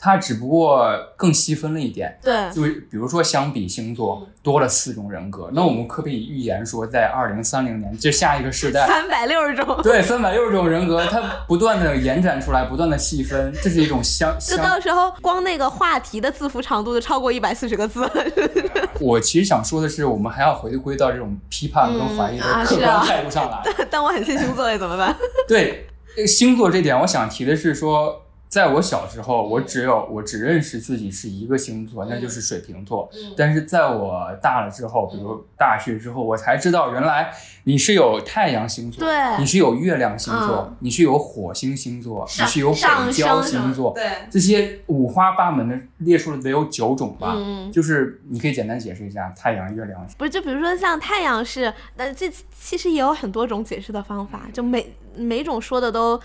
[SPEAKER 2] 它只不过更细分了一点。
[SPEAKER 1] 对，
[SPEAKER 2] 就比如说，相比星座多了四种人格，那我们可不可以预言说，在二零三零年，这下一个时代，
[SPEAKER 1] 三百六十种。
[SPEAKER 2] 对三百六十种人格，它不断的延展出来，不断的细分，这是一种相
[SPEAKER 1] 就。到时候光那个话题的字符长度就超过一百四十个字了。
[SPEAKER 2] 我其实想说的是，我们还要回归到这种批判跟怀疑的客观态度上来。
[SPEAKER 1] 但我很信星座耶，怎么办？
[SPEAKER 2] 对呃星座这点，我想提的是说，在我小时候，我只有我只认识自己是一个星座，那就是水瓶座。但是在我大了之后，比如大学之后，我才知道原来你是有太阳星座，
[SPEAKER 1] 对
[SPEAKER 2] 你是有月亮星座，
[SPEAKER 1] 嗯
[SPEAKER 2] 你是有火星星座，你是有北
[SPEAKER 1] 上
[SPEAKER 2] 交星座，
[SPEAKER 1] 对，
[SPEAKER 2] 这些五花八门的列出了得有九种吧。
[SPEAKER 1] 嗯
[SPEAKER 2] 就是你可以简单解释一下太阳、月亮。
[SPEAKER 1] 不是，就比如说像太阳是，那这其实也有很多种解释的方法，就每每种说的都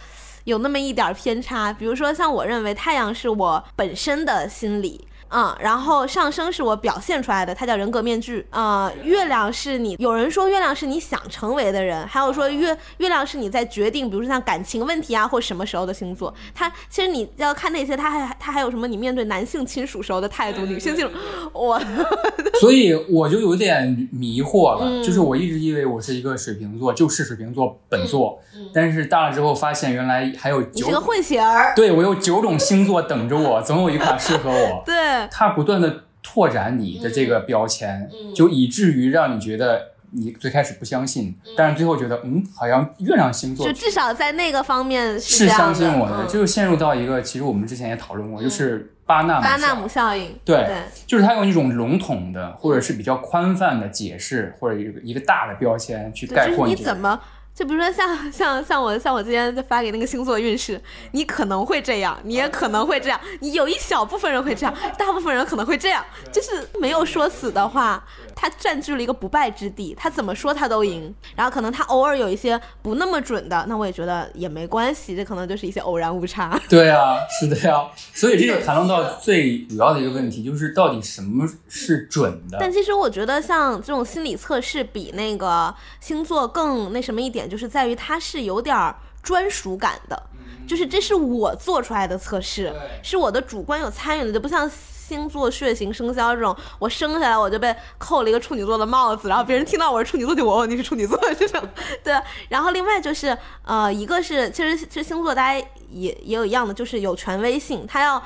[SPEAKER 1] 有那么一点儿偏差。比如说像我认为太阳是我本身的心理。嗯，然后上升是我表现出来的，它叫人格面具。呃，月亮是你，有人说月亮是你想成为的人，还有说月月亮是你在决定，比如说像感情问题啊或什么时候的星座。它其实你要看那些，它还它还有什么？你面对男性亲属时候的态度，女性亲属，我
[SPEAKER 2] 所以我就有点迷惑了，
[SPEAKER 1] 嗯
[SPEAKER 2] 就是我一直以为我是一个水瓶座，就是水瓶座本座，但是大了之后发现原来还有
[SPEAKER 1] 你是个混血儿。
[SPEAKER 2] 对我有九种星座等着我，总有一款适合我。
[SPEAKER 1] 对，
[SPEAKER 2] 它不断的拓展你的这个标签，就以至于让你觉得你最开始不相信，但是最后觉得嗯，好像月亮星座
[SPEAKER 1] 就至少在那个方面
[SPEAKER 2] 是相信我的，
[SPEAKER 1] 嗯。
[SPEAKER 2] 就陷入到一个其实我们之前也讨论过，就是巴纳姆
[SPEAKER 1] 巴纳
[SPEAKER 2] 效
[SPEAKER 1] 姆效应。
[SPEAKER 2] 对
[SPEAKER 1] 对，
[SPEAKER 2] 就是它用一种笼统的或者是比较宽泛的解释，或者一个一个大的标签去概括这个。
[SPEAKER 1] 你怎么。就比如说像像像我像我今天就发给那个星座运势，你可能会这样，你也可能会这样，你有一小部分人会这样，大部分人可能会这样，就是没有说死的话，他占据了一个不败之地，他怎么说他都赢。然后可能他偶尔有一些不那么准的，那我也觉得也没关系，这可能就是一些偶然误差。
[SPEAKER 2] 对啊，是的呀，所以这就谈论到最主要的一个问题，就是到底什么是准的？
[SPEAKER 1] 但其实我觉得像这种心理测试比那个星座更那什么一点，就是在于它是有点儿专属感的，就是这是我做出来的测试，是我的主观有参与的，就不像。星座、血型、生肖这种，我生下来我就被扣了一个处女座的帽子，然后别人听到我是处女座就我哦你是处女座这种，对。然后另外就是呃，一个是其实其实星座大家也也有一样的，就是有权威性，它要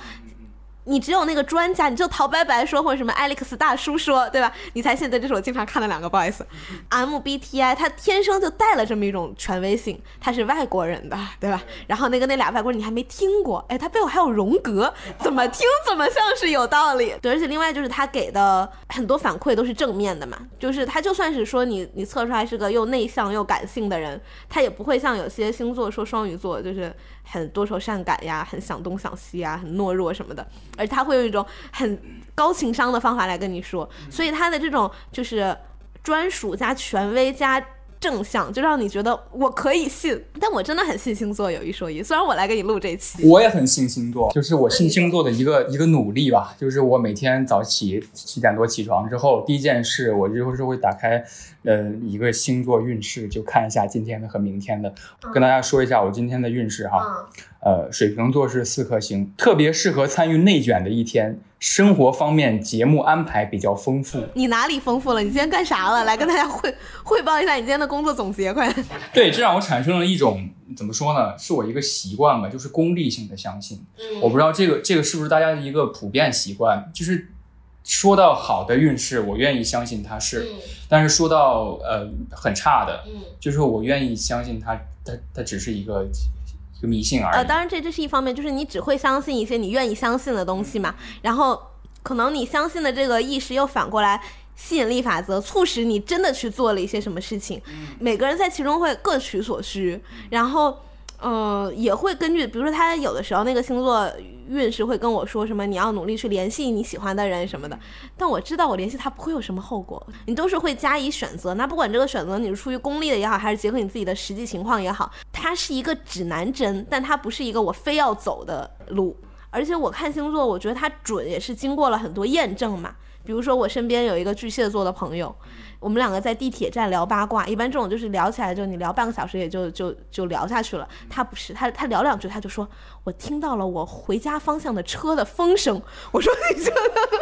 [SPEAKER 1] 你只有那个专家，你就陶白白说或者什么艾利克斯大叔说，对吧？你才信。对，这是我经常看的两个，不好意思。MBTI 它天生就带了这么一种权威性，他是外国人的，对吧？然后那个那俩外国人你还没听过，哎，他背后还有荣格，怎么听怎么像是有道理。对，而且另外就是他给的很多反馈都是正面的嘛，就是他就算是说你你测出来是个又内向又感性的人，他也不会像有些星座说双鱼座就是很多愁善感呀，很想东想西呀，很懦弱什么的，而他会用一种很高情商的方法来跟你说，所以他的这种就是专属加权威加。正向就让你觉得我可以信，但我真的很信星座有一说一。虽然我来给你录这期，
[SPEAKER 2] 我也很信星座，就是我信星座的一个一个努力吧。就是我每天早起七点多起床之后，第一件事我就是会打开呃一个星座运势，就看一下今天的和明天的。跟大家说一下我今天的运势哈。呃，水瓶座是四颗星，特别适合参与内卷的一天。生活方面节目安排比较丰富。
[SPEAKER 1] 你哪里丰富了？你今天干啥了？来跟大家汇 汇报一下你今天的工作总结，快！
[SPEAKER 2] 对，这让我产生了一种怎么说呢？是我一个习惯吧，就是功利性的相信。我不知道这个这个是不是大家的一个普遍习惯，就是说到好的运势，我愿意相信它是；但是说到呃很差的，就是我愿意相信它，它它只是一个迷信而
[SPEAKER 1] 呃，当然这这是一方面，就是你只会相信一些你愿意相信的东西嘛，然后可能你相信的这个意识又反过来。吸引力法则促使你真的去做了一些什么事情，每个人在其中会各取所需，然后，嗯，也会根据，比如说他有的时候那个星座运势会跟我说什么，你要努力去联系你喜欢的人什么的，但我知道我联系他不会有什么后果，你都是会加以选择。那不管这个选择你是出于功利的也好，还是结合你自己的实际情况也好，它是一个指南针，但它不是一个我非要走的路。而且我看星座，我觉得它准也是经过了很多验证嘛。比如说我身边有一个巨蟹座的朋友，我们两个在地铁站聊八卦，一般这种就是聊起来就你聊半个小时也就就就聊下去了。他不是，他他聊两句他就说，我听到了我回家方向的车的风声。我说你这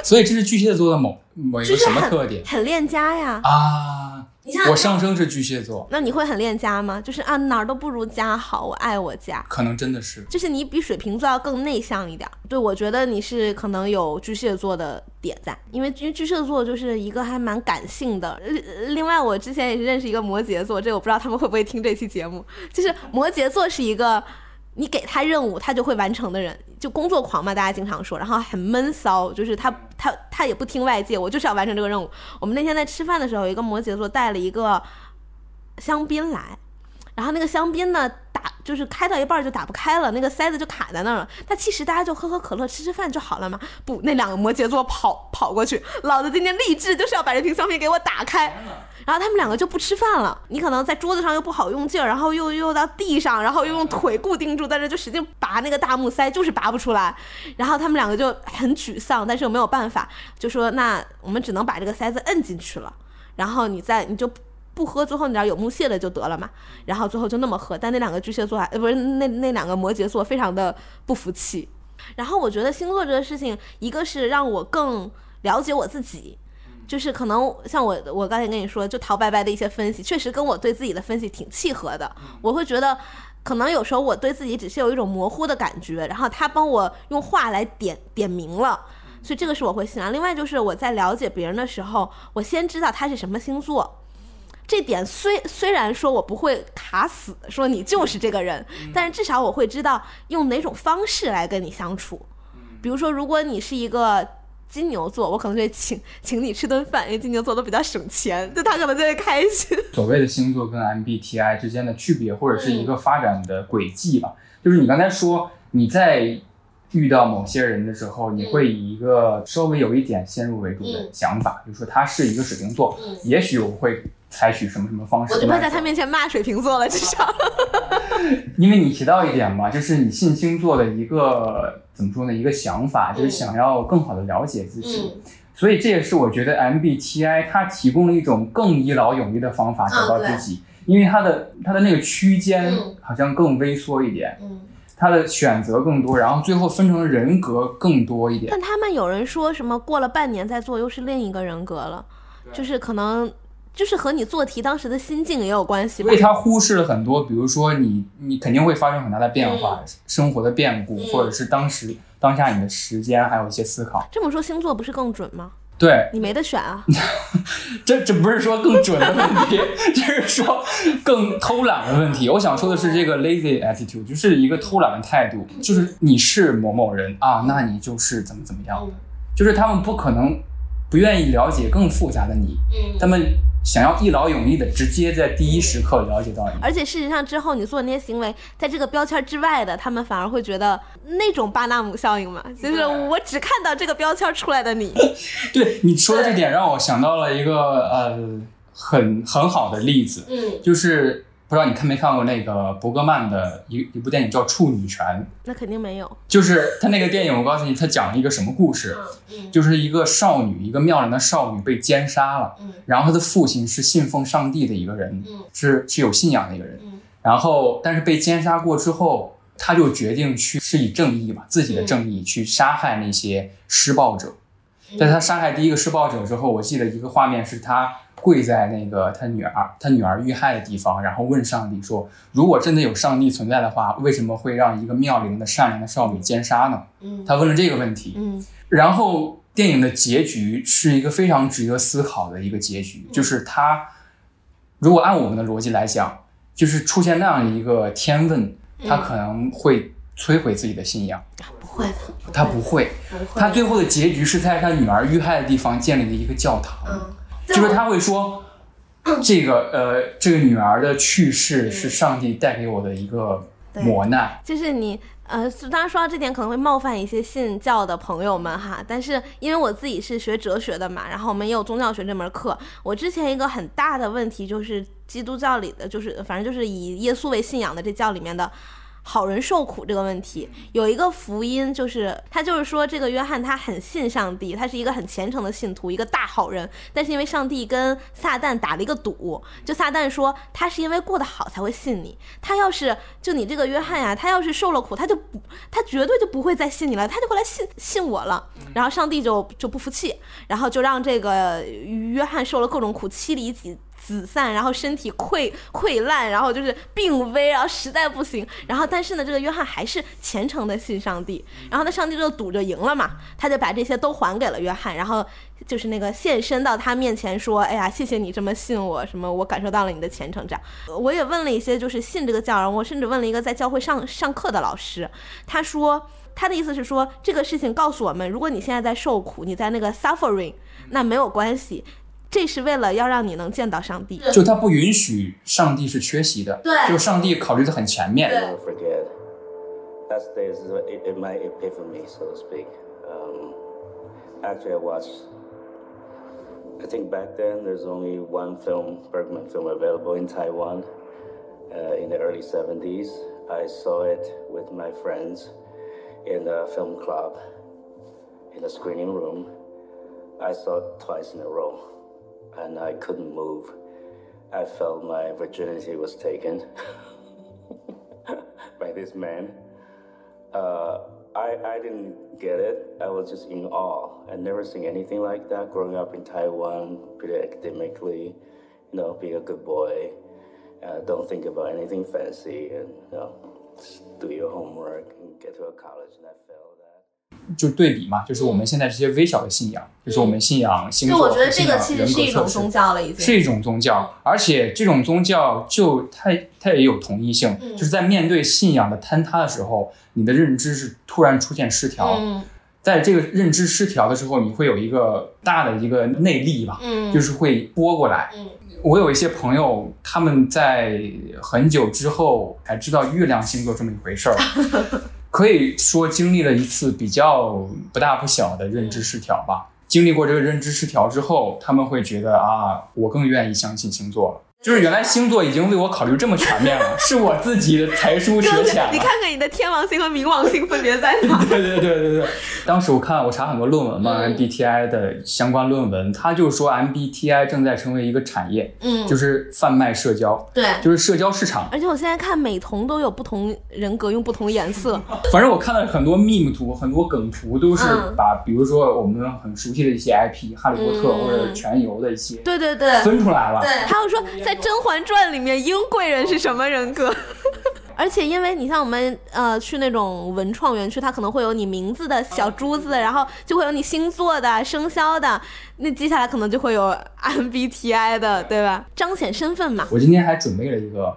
[SPEAKER 2] 所以这是巨蟹座的某某一个什么特点
[SPEAKER 1] 很恋家呀。
[SPEAKER 2] 啊？我上升是巨蟹座，
[SPEAKER 1] 那你会很恋家吗？就是啊哪儿都不如家好，我爱我家。
[SPEAKER 2] 可能真的是。
[SPEAKER 1] 就是你比水瓶座要更内向一点儿。对，我觉得你是可能有巨蟹座的点在，因为因为巨蟹座就是一个还蛮感性的。另另外，我之前也是认识一个摩羯座，这个我不知道他们会不会听这期节目。就是摩羯座是一个你给他任务他就会完成的人，就工作狂嘛，大家经常说，然后很闷骚，就是他他他也不听外界，我就是要完成这个任务。我们那天在吃饭的时候，一个摩羯座带了一个香槟来。然后那个香槟呢，打就是开到一半就打不开了，那个塞子就卡在那儿了。他其实大家就喝喝可乐、吃吃饭就好了嘛。不，那两个摩羯座跑跑过去，老子今天立志就是要把这瓶香槟给我打开。然后他们两个就不吃饭了。你可能在桌子上又不好用劲儿，然后又又到地上，然后又用腿固定住，在这就使劲拔那个大木塞，就是拔不出来。然后他们两个就很沮丧，但是又没有办法，就说那我们只能把这个塞子摁进去了。然后你再你就不喝，最后你点有木屑的就得了嘛。然后最后就那么喝，但那两个巨蟹座还呃不是那那两个摩羯座非常的不服气。然后我觉得星座这个事情，一个是让我更了解我自己，就是可能像我我刚才跟你说，就陶白白的一些分析，确实跟我对自己的分析挺契合的。我会觉得。可能有时候我对自己只是有一种模糊的感觉，然后他帮我用话来点点明了，所以这个是我会信啊。另外就是我在了解别人的时候，我先知道他是什么星座，这点虽虽然说我不会卡死，说你就是这个人，但是至少我会知道用哪种方式来跟你相处。比如说，如果你是一个金牛座，我可能就会请请你吃顿饭，因为金牛座都比较省钱，就他可能就会开心。
[SPEAKER 2] 所谓的星座跟 MBTI 之间的区别，或者是一个发展的轨迹吧。就是你刚才说你在遇到某些人的时候，你会以一个稍微有一点先入为主的想法，比如说他是一个水瓶座，也许我会采取什么什么方式
[SPEAKER 1] 我。就不会在他面前骂水瓶座了，至少。
[SPEAKER 2] 因为你提到一点嘛，就是你信星座的一个怎么说呢？一个想法，就是想要更好的了解自己。所以这也是我觉得 MBTI 它提供了一种更一劳永逸的方法找到自己，因为它的它的那个区间
[SPEAKER 1] 嗯
[SPEAKER 2] 好像更微缩一点，
[SPEAKER 1] 嗯，
[SPEAKER 2] 它的选择更多，然后最后分成的人格更多一点。
[SPEAKER 1] 但他们有人说什么过了半年再做又是另一个人格了，就是可能就是和你做题当时的心境也有关系吧
[SPEAKER 2] 所以。它忽视了很多，比如说你你肯定会发生很大的变化，生活的变故，或者是当时当下你的时间，还有一些思考。
[SPEAKER 1] 这么说星座不是更准吗？
[SPEAKER 2] 对，
[SPEAKER 1] 你没得选啊。
[SPEAKER 2] 这这不是说更准的问题，这是说更偷懒的问题。我想说的是这个 lazy attitude，就是一个偷懒的态度，就是你是某某人啊，那你就是怎么怎么样的，就是他们不可能不愿意了解更复杂的你，他们想要一劳永逸的直接在第一时刻了解到你。
[SPEAKER 1] 而且事实上之后你做的那些行为，在这个标签之外的，他们反而会觉得那种巴纳姆效应嘛，就是我只看到这个标签出来的你。
[SPEAKER 2] 对你说的这点，让我想到了一个呃很很好的例子，
[SPEAKER 1] 嗯，
[SPEAKER 2] 就是不知道你看没看过那个伯格曼的一一部电影叫《处女泉》。
[SPEAKER 1] 那肯定没有。
[SPEAKER 2] 就是他那个电影，我告诉你，他讲了一个什么故事？
[SPEAKER 1] 嗯
[SPEAKER 2] 就是一个少女，一个妙龄的少女被奸杀了，
[SPEAKER 1] 嗯
[SPEAKER 2] 然后她的父亲是信奉上帝的一个人，
[SPEAKER 1] 嗯
[SPEAKER 2] 是是有信仰的一个人，
[SPEAKER 1] 嗯
[SPEAKER 2] 然后但是被奸杀过之后，他就决定去是以正义嘛，自己的正义去杀害那些施暴者。在他杀害第一个施暴者之后，我记得一个画面是他跪在那个他女儿他女儿遇害的地方，然后问上帝说：“如果真的有上帝存在的话，为什么会让一个妙龄的善良的少女奸杀呢？”
[SPEAKER 1] 嗯
[SPEAKER 2] 他问了这个问题。
[SPEAKER 1] 嗯
[SPEAKER 2] 然后电影的结局是一个非常值得思考的一个结局，就是他如果按我们的逻辑来讲，就是出现那样一个天问，他可能会摧毁自己的信仰，
[SPEAKER 1] 不会的，
[SPEAKER 2] 他不会。
[SPEAKER 1] 不会。
[SPEAKER 2] 他最后的结局是在他女儿遇害的地方建立了一个教堂，
[SPEAKER 1] 嗯，
[SPEAKER 2] 就是他会说，这个呃，这个女儿的去世是上帝带给我的一个磨难。
[SPEAKER 1] 就是你呃，当然说到这点可能会冒犯一些信教的朋友们哈，但是因为我自己是学哲学的嘛，然后我们也有宗教学这门课，我之前一个很大的问题就是基督教里的，就是反正就是以耶稣为信仰的这教里面的。好人受苦这个问题，有一个福音，就是他就是说这个约翰他很信上帝，他是一个很虔诚的信徒，一个大好人。但是因为上帝跟撒旦打了一个赌，就撒旦说他是因为过得好才会信你，他要是就你这个约翰呀，他要是受了苦，他就不他绝对就不会再信你了，他就会来信信我了。然后上帝就就不服气，然后就让这个约翰受了各种苦，妻离子。子散，然后身体溃溃烂，然后就是病危，然后实在不行，然后但是呢，这个约翰还是虔诚的信上帝，然后那上帝就赌就赢了嘛，他就把这些都还给了约翰，然后就是那个现身到他面前说，哎呀，谢谢你这么信我，什么我感受到了你的虔诚，这样，我也问了一些就是信这个教，然后我甚至问了一个在教会上上课的老师，他说他的意思是说这个事情告诉我们，如果你现在在受苦，你在那个 suffering，那没有关系。这是为了要让你能见到上帝。
[SPEAKER 2] 就他不允许上帝是缺席的，
[SPEAKER 1] 对
[SPEAKER 2] 就上帝考虑的很全面。
[SPEAKER 5] never forget. That day is in my epiphany, so to speak. Um, actually, I watched. I think back then there's only one film, Bergman film, available in Taiwan. Uh, in the early 70s, I saw it with my friends in a film club, in a screening room. I saw it twice in a row, and I couldn't move. I felt my virginity was taken by this man. Uh, I, I didn't get it. I was just in awe. I'd never seen anything like that growing up in Taiwan, pretty academically, you know, being a good boy. Uh, don't think about anything fancy and, you know, just do your homework and get to a college. And I failed.
[SPEAKER 2] 就对比嘛，就是我们现在这些微小的信仰，就是我们信仰星
[SPEAKER 1] 就
[SPEAKER 2] 座，
[SPEAKER 1] 我觉得这个
[SPEAKER 2] 信仰
[SPEAKER 1] 其实是一种宗教了，已经。
[SPEAKER 2] 是一种宗教，而且这种宗教就它它也有同一性，
[SPEAKER 1] 嗯。
[SPEAKER 2] 就是在面对信仰的坍塌的时候，你的认知是突然出现失调，
[SPEAKER 1] 嗯。
[SPEAKER 2] 在这个认知失调的时候，你会有一个大的一个内力吧，
[SPEAKER 1] 嗯，
[SPEAKER 2] 就是会拨过来。
[SPEAKER 1] 嗯。
[SPEAKER 2] 我有一些朋友，他们在很久之后才知道月亮星座这么一回事儿，可以说经历了一次比较不大不小的认知失调吧。经历过这个认知失调之后，他们会觉得啊，我更愿意相信星座了。就是原来星座已经为我考虑这么全面了，是我自己的才疏 学浅了。
[SPEAKER 1] 你看看你的天王星和冥王星分别在哪？
[SPEAKER 2] 对对对对对，当时我看我查很多论文嘛、
[SPEAKER 1] 嗯
[SPEAKER 2] m b t i 的相关论文，他就说 MBTI 正在成为一个产业，
[SPEAKER 1] 嗯，
[SPEAKER 2] 就是贩卖社交，
[SPEAKER 1] 对。
[SPEAKER 2] 就是社交市场。
[SPEAKER 1] 而且我现在看美瞳都有不同人格用不同颜色，
[SPEAKER 2] 反正我看了很多 meme 图，很多梗图都是
[SPEAKER 1] 嗯
[SPEAKER 2] 把，比如说我们很熟悉的一些 IP，哈利波特
[SPEAKER 1] 嗯
[SPEAKER 2] 或者全游的一些
[SPEAKER 1] 对对对，
[SPEAKER 2] 分出来了。
[SPEAKER 1] 对，还有说在《甄嬛传》里面英贵人是什么人格？而且，因为你像我们呃去那种文创园区，它可能会有你名字的小珠子，然后就会有你星座的、生肖的，那接下来可能就会有 MBTI 的，对吧？彰显身份嘛。
[SPEAKER 2] 我今天还准备了一个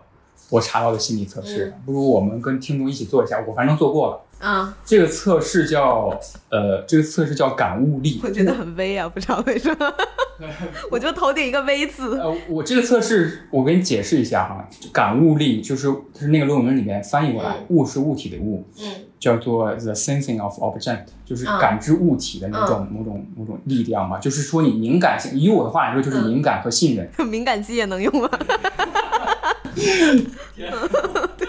[SPEAKER 2] 我查到的心理测试，不如我们跟听众一起做一下。我反正做过了，
[SPEAKER 1] 啊，
[SPEAKER 2] 这个测试叫呃，这个测试叫感悟力。
[SPEAKER 1] 我觉得很微啊，不知道为什么，我就头顶一个微字。
[SPEAKER 2] 呃，我这个测试，我给你解释一下哈。感悟力就是就是那个论文里面翻译过来，物是物体的物，
[SPEAKER 1] 嗯
[SPEAKER 2] 叫做 the sensing of object，就是
[SPEAKER 1] 嗯
[SPEAKER 2] 感知物体的那种、某种某种力量嘛。就是说你敏感性，以我的话来说，就是敏感和信任。
[SPEAKER 1] 敏感肌也能用吗？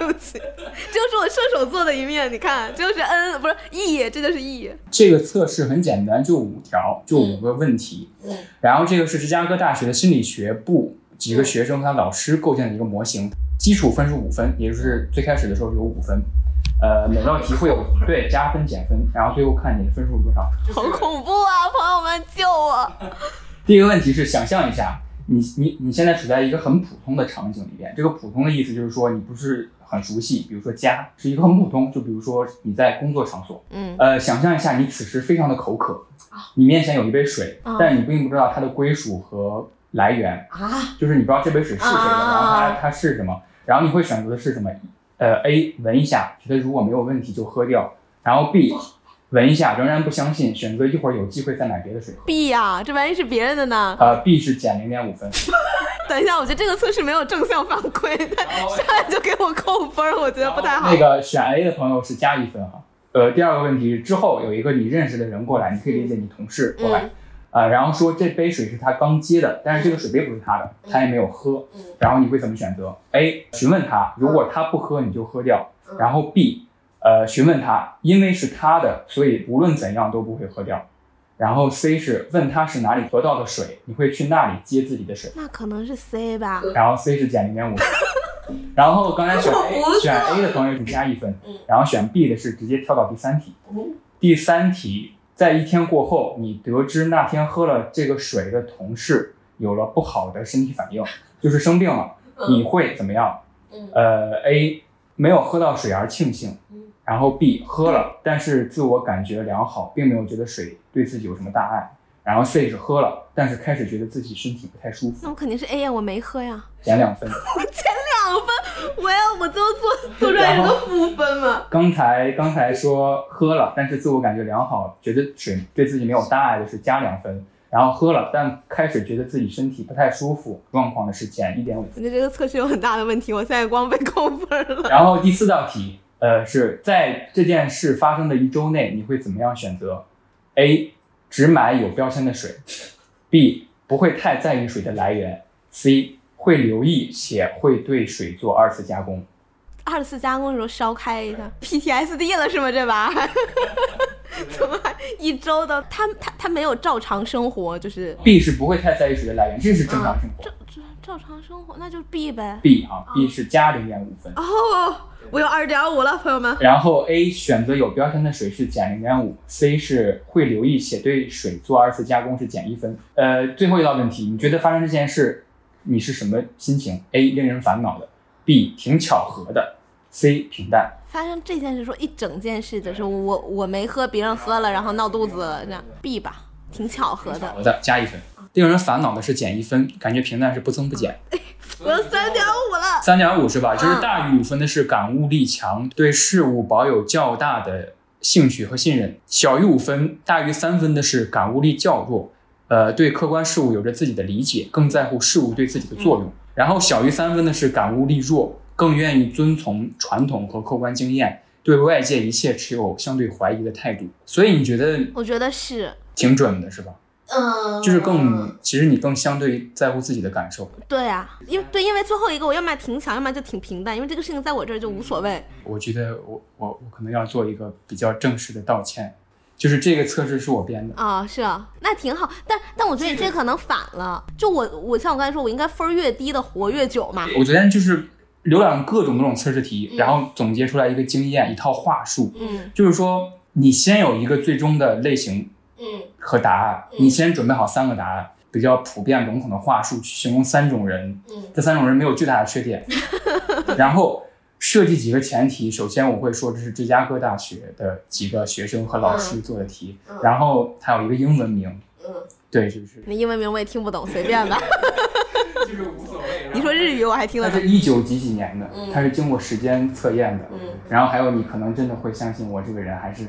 [SPEAKER 1] 对不起，这 就是我射手座的一面。你看，这就是 N，不是 E，这就是 E。
[SPEAKER 2] 这个测试很简单，就五条，就五个问题。
[SPEAKER 1] 嗯
[SPEAKER 2] 然后这个是芝加哥大学的心理学部几个学生和他老师构建的一个模型，基础分是五分，也就是最开始的时候有五分。呃，每道题会有对加分减分，然后最后看你的分数多少。
[SPEAKER 1] 好恐怖啊！朋友们救我！
[SPEAKER 2] 第一个问题是想象一下，你你你现在处在一个很普通的场景里边，这个普通的意思就是说你不是很熟悉，比如说家是一个很普通，就比如说你在工作场所，
[SPEAKER 1] 嗯
[SPEAKER 2] 呃，想象一下你此时非常的口渴，你面前有一杯水，
[SPEAKER 1] 啊
[SPEAKER 2] 但是你并不知道它的归属和来源，
[SPEAKER 1] 啊，
[SPEAKER 2] 就是你不知道这杯水是谁的，
[SPEAKER 1] 啊
[SPEAKER 2] 然后它它是什么，然后你会选择的是什么？呃，A 闻一下，觉得如果没有问题就喝掉，然后 B 闻一下仍然不相信，选择一会儿有机会再买别的水喝。
[SPEAKER 1] B 呀、这万一是别人的呢？
[SPEAKER 2] 呃，B 是减零点五分。
[SPEAKER 1] 等一下，我觉得这个测试没有正向反馈，他上来就给我扣分儿，我觉得不太好。
[SPEAKER 2] 那个选 A 的朋友是加一分哈。呃，第二个问题之后有一个你认识的人过来，你可以理解你同事过来，
[SPEAKER 1] 嗯
[SPEAKER 2] 呃，然后说这杯水是他刚接的，但是这个水杯不是他的，他也没有喝，
[SPEAKER 1] 嗯
[SPEAKER 2] 然后你会怎么选择？A. 询问他，如果他不喝你就喝掉，
[SPEAKER 1] 嗯
[SPEAKER 2] 然后 B. 呃，询问他，因为是他的，所以无论怎样都不会喝掉。然后 C 是问他是哪里得到的水，你会去那里接自己的水。
[SPEAKER 1] 那可能是 C 吧。
[SPEAKER 2] 然后 C 是减零点五，然后刚才选 A 选 A 的朋友是加一分
[SPEAKER 1] 嗯，
[SPEAKER 2] 然后选 B 的是直接跳到第三题。第三题，在一天过后，你得知那天喝了这个水的同事有了不好的身体反应，就是生病了，你会怎么样？
[SPEAKER 1] 嗯
[SPEAKER 2] 呃，A 没有喝到水而庆幸
[SPEAKER 1] 嗯，
[SPEAKER 2] 然后 B 喝了，但是自我感觉良好，并没有觉得水对自己有什么大碍。然后 C 是喝了，但是开始觉得自己身体不太舒服
[SPEAKER 1] 那，我肯定是 A 呀，我没喝呀。
[SPEAKER 2] 减两分。
[SPEAKER 1] 减两分，我要我最后做做出来一个负分嘛？
[SPEAKER 2] 刚才刚才说喝了，但是自我感觉良好，觉得水对自己没有大碍的是加两分，然后喝了，但开始觉得自己身体不太舒服，状况的是减一点五
[SPEAKER 1] 我觉得这个测试有很大的问题，我现在光被扣分了。
[SPEAKER 2] 然后第四道题，呃，是在这件事发生的一周内，你会怎么样选择？A. 只买有标签的水；B. 不会太在意水的来源；C. 会留意且会对水做二次加工。
[SPEAKER 1] 二次加工的时候烧开一下，PTSD 了是吗？这把 怎么还一周的？他他他没有照常生活，就是
[SPEAKER 2] B 是不会太在意水的来源，这是正常生活。
[SPEAKER 1] 照照常生活，那就 B 呗。
[SPEAKER 2] B 啊，B 是加零点五分。
[SPEAKER 1] 哦，我有二点五了，朋友们。
[SPEAKER 2] 然后 A 选择有标签的水是减零点五，C 是会留意且对水做二次加工是减一分。呃，最后一道问题，你觉得发生这件事你是什么心情？A 令人烦恼的，B 挺巧合的，C 平淡。
[SPEAKER 1] 发生这件事，说一整件事，就是我我没喝，别人喝了，然后闹肚子了，这样 B 吧，挺巧合的。
[SPEAKER 2] 好的，加一分。令人烦恼的是减一分，感觉平淡是不增不减。
[SPEAKER 1] 我有三点五了。
[SPEAKER 2] 三点五是吧？就是大于五分的是感悟力强，对事物保有较大的兴趣和信任；小于五分，大于三分的是感悟力较弱，呃，对客观事物有着自己的理解，更在乎事物对自己的作用。然后小于三分的是感悟力弱，更愿意遵从传统和客观经验，对外界一切持有相对怀疑的态度。所以你觉得
[SPEAKER 1] 我觉得是，
[SPEAKER 2] 挺准的是吧？
[SPEAKER 1] 嗯，
[SPEAKER 2] 就是更，其实你更相对在乎自己的感受。
[SPEAKER 1] 对啊，因为对，因为最后一个我要么挺强，要么就挺平淡，因为这个事情在我这儿就无所谓。
[SPEAKER 2] 我觉得我我我可能要做一个比较正式的道歉，就是这个测试是我编的。
[SPEAKER 1] 啊、是啊，那挺好，但但我觉得你这可能反了。就我我像我刚才说，我应该分儿越低的活越久嘛。
[SPEAKER 2] 我昨天就是浏览各种各种测试题，然后总结出来一个经验，一套话术，
[SPEAKER 1] 嗯
[SPEAKER 2] 就是说你先有一个最终的类型
[SPEAKER 1] 嗯。
[SPEAKER 2] 和答案，你先准备好三个答案，比较普遍笼统的话术去形容三种人，
[SPEAKER 1] 嗯。
[SPEAKER 2] 这三种人没有巨大的缺点，然后设计几个前提。首先我会说这是芝加哥大学的几个学生和老师做的题，然后还有一个英文名，
[SPEAKER 1] 嗯，
[SPEAKER 2] 对，就是。
[SPEAKER 1] 那英文名我也听不懂，随便吧。
[SPEAKER 2] 就是无所谓。
[SPEAKER 1] 你说日语我还听得懂。
[SPEAKER 2] 它是。一九几几年的
[SPEAKER 1] 嗯，
[SPEAKER 2] 它是经过时间测验的，
[SPEAKER 1] 嗯，
[SPEAKER 2] 然后还有你可能真的会相信我这个人还是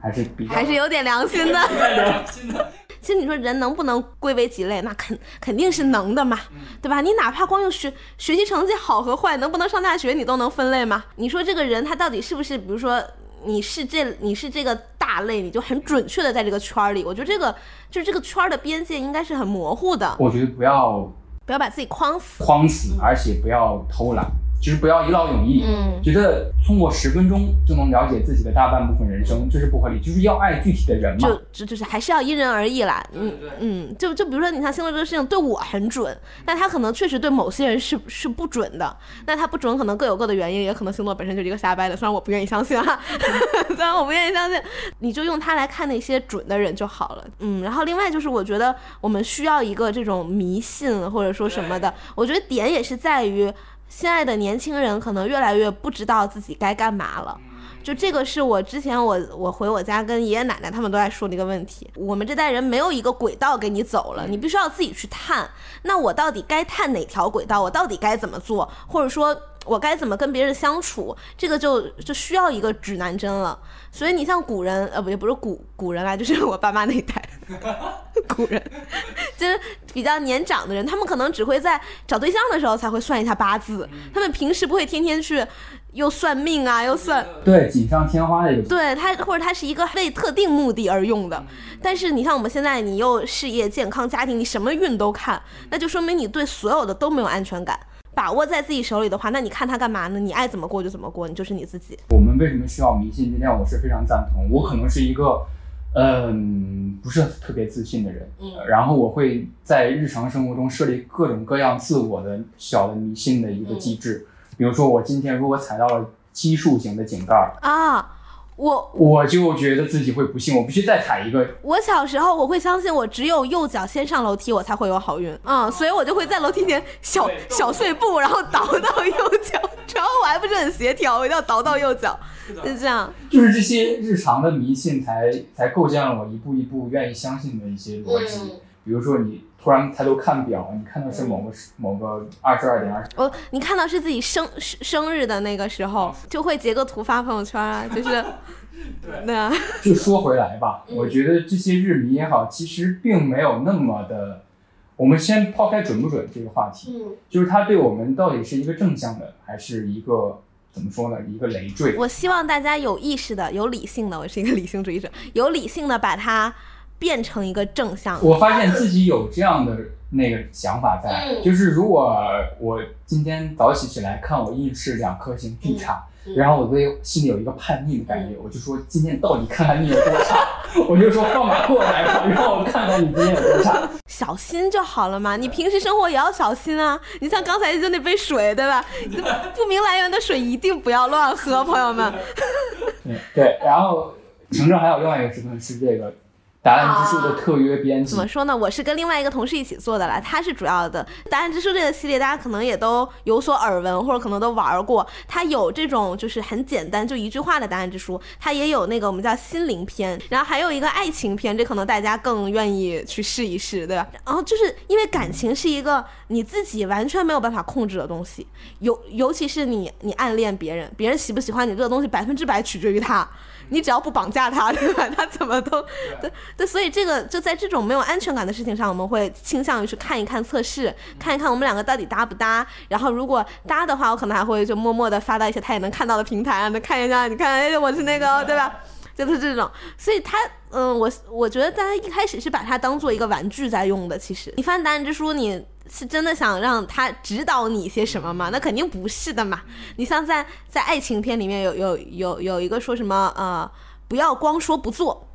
[SPEAKER 2] 还是比较
[SPEAKER 1] 还是有点良心的。
[SPEAKER 2] 真的。
[SPEAKER 1] 其实你说人能不能归为几类，那肯肯定是能的嘛，对吧？你哪怕光用学学习成绩好和坏，能不能上大学，你都能分类吗？你说这个人他到底是不是，比如说你是这你是这个大类，你就很准确的在这个圈儿里？我觉得这个就是这个圈儿的边界应该是很模糊的，
[SPEAKER 2] 我觉得不要
[SPEAKER 1] 不要把自己框死。
[SPEAKER 2] 框死，而且不要偷懒，就是不要一劳永逸。
[SPEAKER 1] 嗯
[SPEAKER 2] 觉得通过十分钟就能了解自己的大半部分人生，这是不合理。就是要爱具体的人嘛
[SPEAKER 1] 就。就就是还是要因人而异啦，嗯嗯，就就比如说你像星座这个事情对我很准，但他可能确实对某些人是是不准的，那他不准可能各有各的原因，也可能星座本身就是一个瞎掰的，虽然我不愿意相信啊，虽然我不愿意相信，你就用它来看那些准的人就好了，嗯，然后另外就是我觉得我们需要一个这种迷信或者说什么的，我觉得点也是在于现在的年轻人可能越来越不知道自己该干嘛了。就这个是我之前我我回我家跟爷爷奶奶他们都在说的一个问题，我们这代人没有一个轨道给你走了，你必须要自己去探。那我到底该探哪条轨道？我到底该怎么做？或者说我该怎么跟别人相处？这个就就需要一个指南针了。所以你像古人，呃，不也不是古古人啦，就是我爸妈那一代 古人，就是比较年长的人，他们可能只会在找对象的时候才会算一下八字，他们平时不会天天去又算命啊，又算
[SPEAKER 2] 对，锦上添花的一个。
[SPEAKER 1] 对它，或者它是一个为特定目的而用的。但是你像我们现在，你又事业、健康、家庭，你什么运都看，那就说明你对所有的都没有安全感。把握在自己手里的话，那你看他干嘛呢？你爱怎么过就怎么过，你就是你自己。
[SPEAKER 2] 我们为什么需要迷信？这点我是非常赞同。我可能是一个，嗯，不是特别自信的人，
[SPEAKER 1] 嗯
[SPEAKER 2] 然后我会在日常生活中设立各种各样自我的小的迷信的一个机制。比如说，我今天如果踩到了奇数型的井盖儿，
[SPEAKER 1] 啊，我
[SPEAKER 2] 我就觉得自己会不幸，我必须再踩一个。
[SPEAKER 1] 我小时候我会相信我只有右脚先上楼梯我才会有好运，嗯，所以我就会在楼梯间小小碎步，然后倒到右脚，然后我还不是很协调，我一定要倒到右脚，就这样。
[SPEAKER 2] 就是这些日常的迷信才才构建了我一步一步愿意相信的一些逻辑。
[SPEAKER 1] 嗯
[SPEAKER 2] 比如说，你突然抬头看表，你看到是某个时某个二十二点二十，
[SPEAKER 1] 哦你看到是自己生生生日的那个时候，就会截个图发朋友圈啊，就是，对那，
[SPEAKER 2] 就说回来吧，我觉得这些日迷也好，其实并没有那么的。我们先抛开准不准这个话题，
[SPEAKER 1] 嗯，
[SPEAKER 2] 就是它对我们到底是一个正向的，还是一个怎么说呢？一个累赘。
[SPEAKER 1] 我希望大家有意识的、有理性的，我是一个理性主义者，有理性的把它变成一个正向。
[SPEAKER 2] 我发现自己有这样的那个想法在，
[SPEAKER 1] 嗯
[SPEAKER 2] 就是如果我今天早起起来看我运势两颗星巨差，
[SPEAKER 1] 嗯
[SPEAKER 2] 然后我对心里有一个叛逆的感觉，我就说今天到底看看你有多差，我就说放马过来吧，让我看看你今天有多差。
[SPEAKER 1] 小心就好了嘛，你平时生活也要小心啊。你像刚才就那杯水，对吧？不明来源的水一定不要乱喝，朋友们。
[SPEAKER 2] 对对，然后程程还有另外一个身份是这个答案之书的特约编辑
[SPEAKER 1] 怎，么说呢？我是跟另外一个同事一起做的啦，他是主要的。答案之书这个系列，大家可能也都有所耳闻，或者可能都玩过。它有这种就是很简单，就一句话的答案之书，它也有那个我们叫心灵篇，然后还有一个爱情篇，这可能大家更愿意去试一试，对吧？然后就是因为感情是一个你自己完全没有办法控制的东西，尤尤其是你你暗恋别人，别人喜不喜欢你这个东西百分之百取决于他。你只要不绑架他，对吧？他怎么都对对，所以这个就在这种没有安全感的事情上，我们会倾向于去看一看测试，看一看我们两个到底搭不搭。然后如果搭的话，我可能还会就默默的发到一些他也能看到的平台让他看一下，你看，哎，我是那个，对吧？就是这种，所以他，嗯，我我觉得大家一开始是把它当做一个玩具在用的。其实你翻答案之书，你是真的想让他指导你一些什么吗？那肯定不是的嘛。你像在在爱情片里面有有有有一个说什么呃，不要光说不做，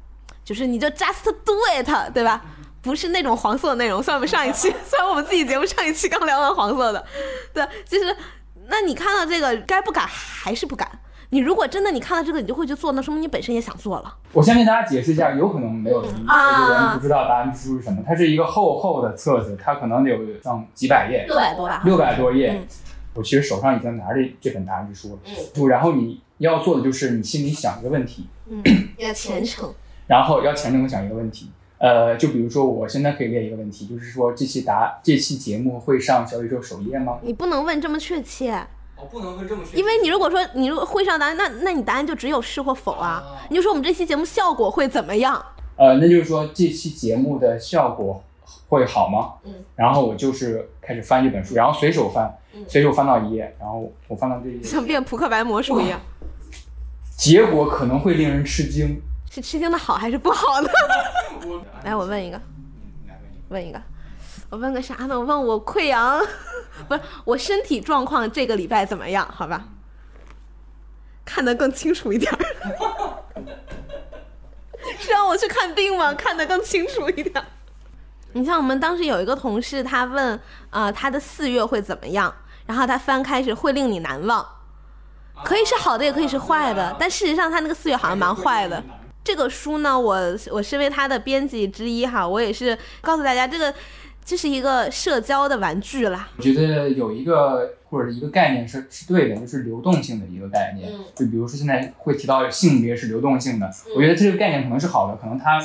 [SPEAKER 1] 就是你就 just do it，对吧？不是那种黄色的内容。虽然我们上一期，虽然我们自己节目上一期刚聊完黄色的，对，就是那你看到这个该不敢还是不敢？你如果真的你看到这个你就会去做，那说明你本身也想做了。
[SPEAKER 2] 我先跟大家解释一下，有可能没有人
[SPEAKER 1] 啊
[SPEAKER 2] 有人不知道答案之书是什么，它是一个厚厚的册子，它可能有上几百页，
[SPEAKER 1] 六百多吧，
[SPEAKER 2] 六百多页。
[SPEAKER 1] 嗯
[SPEAKER 2] 我其实手上已经拿着这本答案之书了。就然后你要做的就是你心里想一个问题，
[SPEAKER 1] 嗯，要虔诚。
[SPEAKER 2] 然后要虔诚的想一个问题。呃，就比如说我现在可以列一个问题，就是说这期答这期节目会上小宇宙首页吗？
[SPEAKER 1] 你不能问这么确切，
[SPEAKER 2] 我不能会这么
[SPEAKER 1] 因为你如果说你如果会上答案，那那你答案就只有是或否啊。你就说我们这期节目效果会怎么样？
[SPEAKER 2] 呃，那就是说这期节目的效果会好吗？
[SPEAKER 1] 嗯。
[SPEAKER 2] 然后我就是开始翻这本书，然后随手翻，
[SPEAKER 1] 嗯
[SPEAKER 2] 随手翻到一页，然后我翻到这一页，
[SPEAKER 1] 像变扑克牌魔术一样，
[SPEAKER 2] 结果可能会令人吃惊。
[SPEAKER 1] 是吃惊的好还是不好呢？来，我问一个，问一个，我问个啥呢？我问我溃疡，不是我身体状况这个礼拜怎么样？好吧，看得更清楚一点儿。是让我去看病吗？看得更清楚一点儿。你像我们当时有一个同事，他问，呃，他的四月会怎么样？然后他翻开是会令你难忘，可以是好的，也可以是坏的。但事实上，他那个四月好像蛮坏的。这个书呢，我我身为他的编辑之一哈，我也是告诉大家，这个这是一个社交的玩具啦。
[SPEAKER 2] 我觉得有一个或者一个概念是是对的，就是流动性的一个概念。
[SPEAKER 1] 嗯
[SPEAKER 2] 就比如说现在会提到性别是流动性的，我觉得这个概念可能是好的，可能它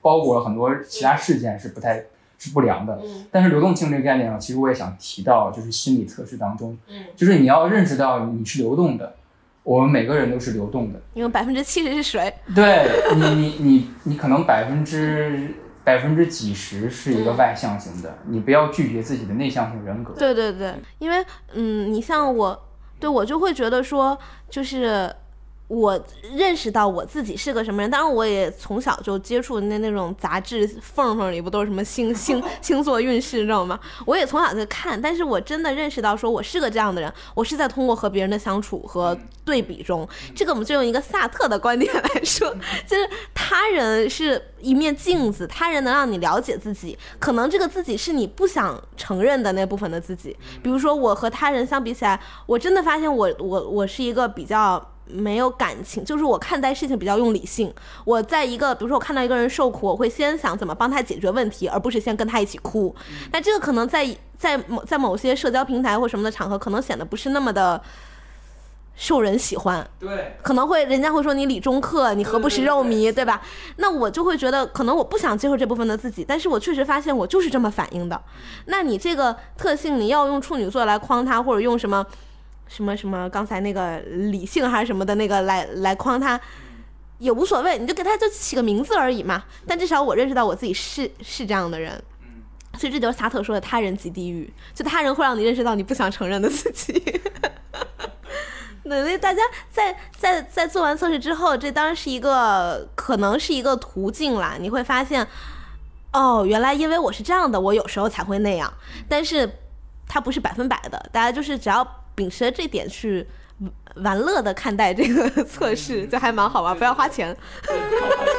[SPEAKER 2] 包裹了很多其他事件是不太是不良的。
[SPEAKER 1] 嗯
[SPEAKER 2] 但是流动性这个概念呢，其实我也想提到，就是心理测试当中，
[SPEAKER 1] 嗯，
[SPEAKER 2] 就是你要认识到你是流动的，我们每个人都是流动的。
[SPEAKER 1] 因为百分之七十是水，
[SPEAKER 2] 对你，你你你可能百分之百分之几十是一个外向型的，你不要拒绝自己的内向型人格。
[SPEAKER 1] 对对对，因为嗯，你像我，对我就会觉得说，就是我认识到我自己是个什么人。当然，我也从小就接触那那种杂志缝缝里不都是什么星 星星座运势，知道吗？我也从小在看，但是我真的认识到说我是个这样的人，我是在通过和别人的相处和对比中，这个我们就用一个萨特的观点来说，就是他人是一面镜子，他人能让你了解自己，可能这个自己是你不想承认的那部分的自己。比如说我和他人相比起来，我真的发现我我我是一个比较。没有感情，就是我看待事情比较用理性。我在一个，比如说我看到一个人受苦，我会先想怎么帮他解决问题，而不是先跟他一起哭。那这个可能在在某在某些社交平台或什么的场合，可能显得不是那么的受人喜欢。
[SPEAKER 2] 对，
[SPEAKER 1] 可能会人家会说你理中客，你何不食肉糜，对吧？那我就会觉得，可能我不想接受这部分的自己，但是我确实发现我就是这么反应的。那你这个特性，你要用处女座来框他，或者用什么什么什么刚才那个理性还是什么的那个来来框他，也无所谓，你就给他就起个名字而已嘛。但至少我认识到我自己是是这样的人。所以这就是萨特说的“他人即地狱”，就他人会让你认识到你不想承认的自己。对，所以大家在在在做完测试之后，这当然是一个可能是一个途径啦。你会发现，哦，原来因为我是这样的，我有时候才会那样。但是它不是百分百的，大家就是只要秉持这点去玩乐的看待这个 测试，就还蛮好玩，不要花钱。
[SPEAKER 2] 对不要花钱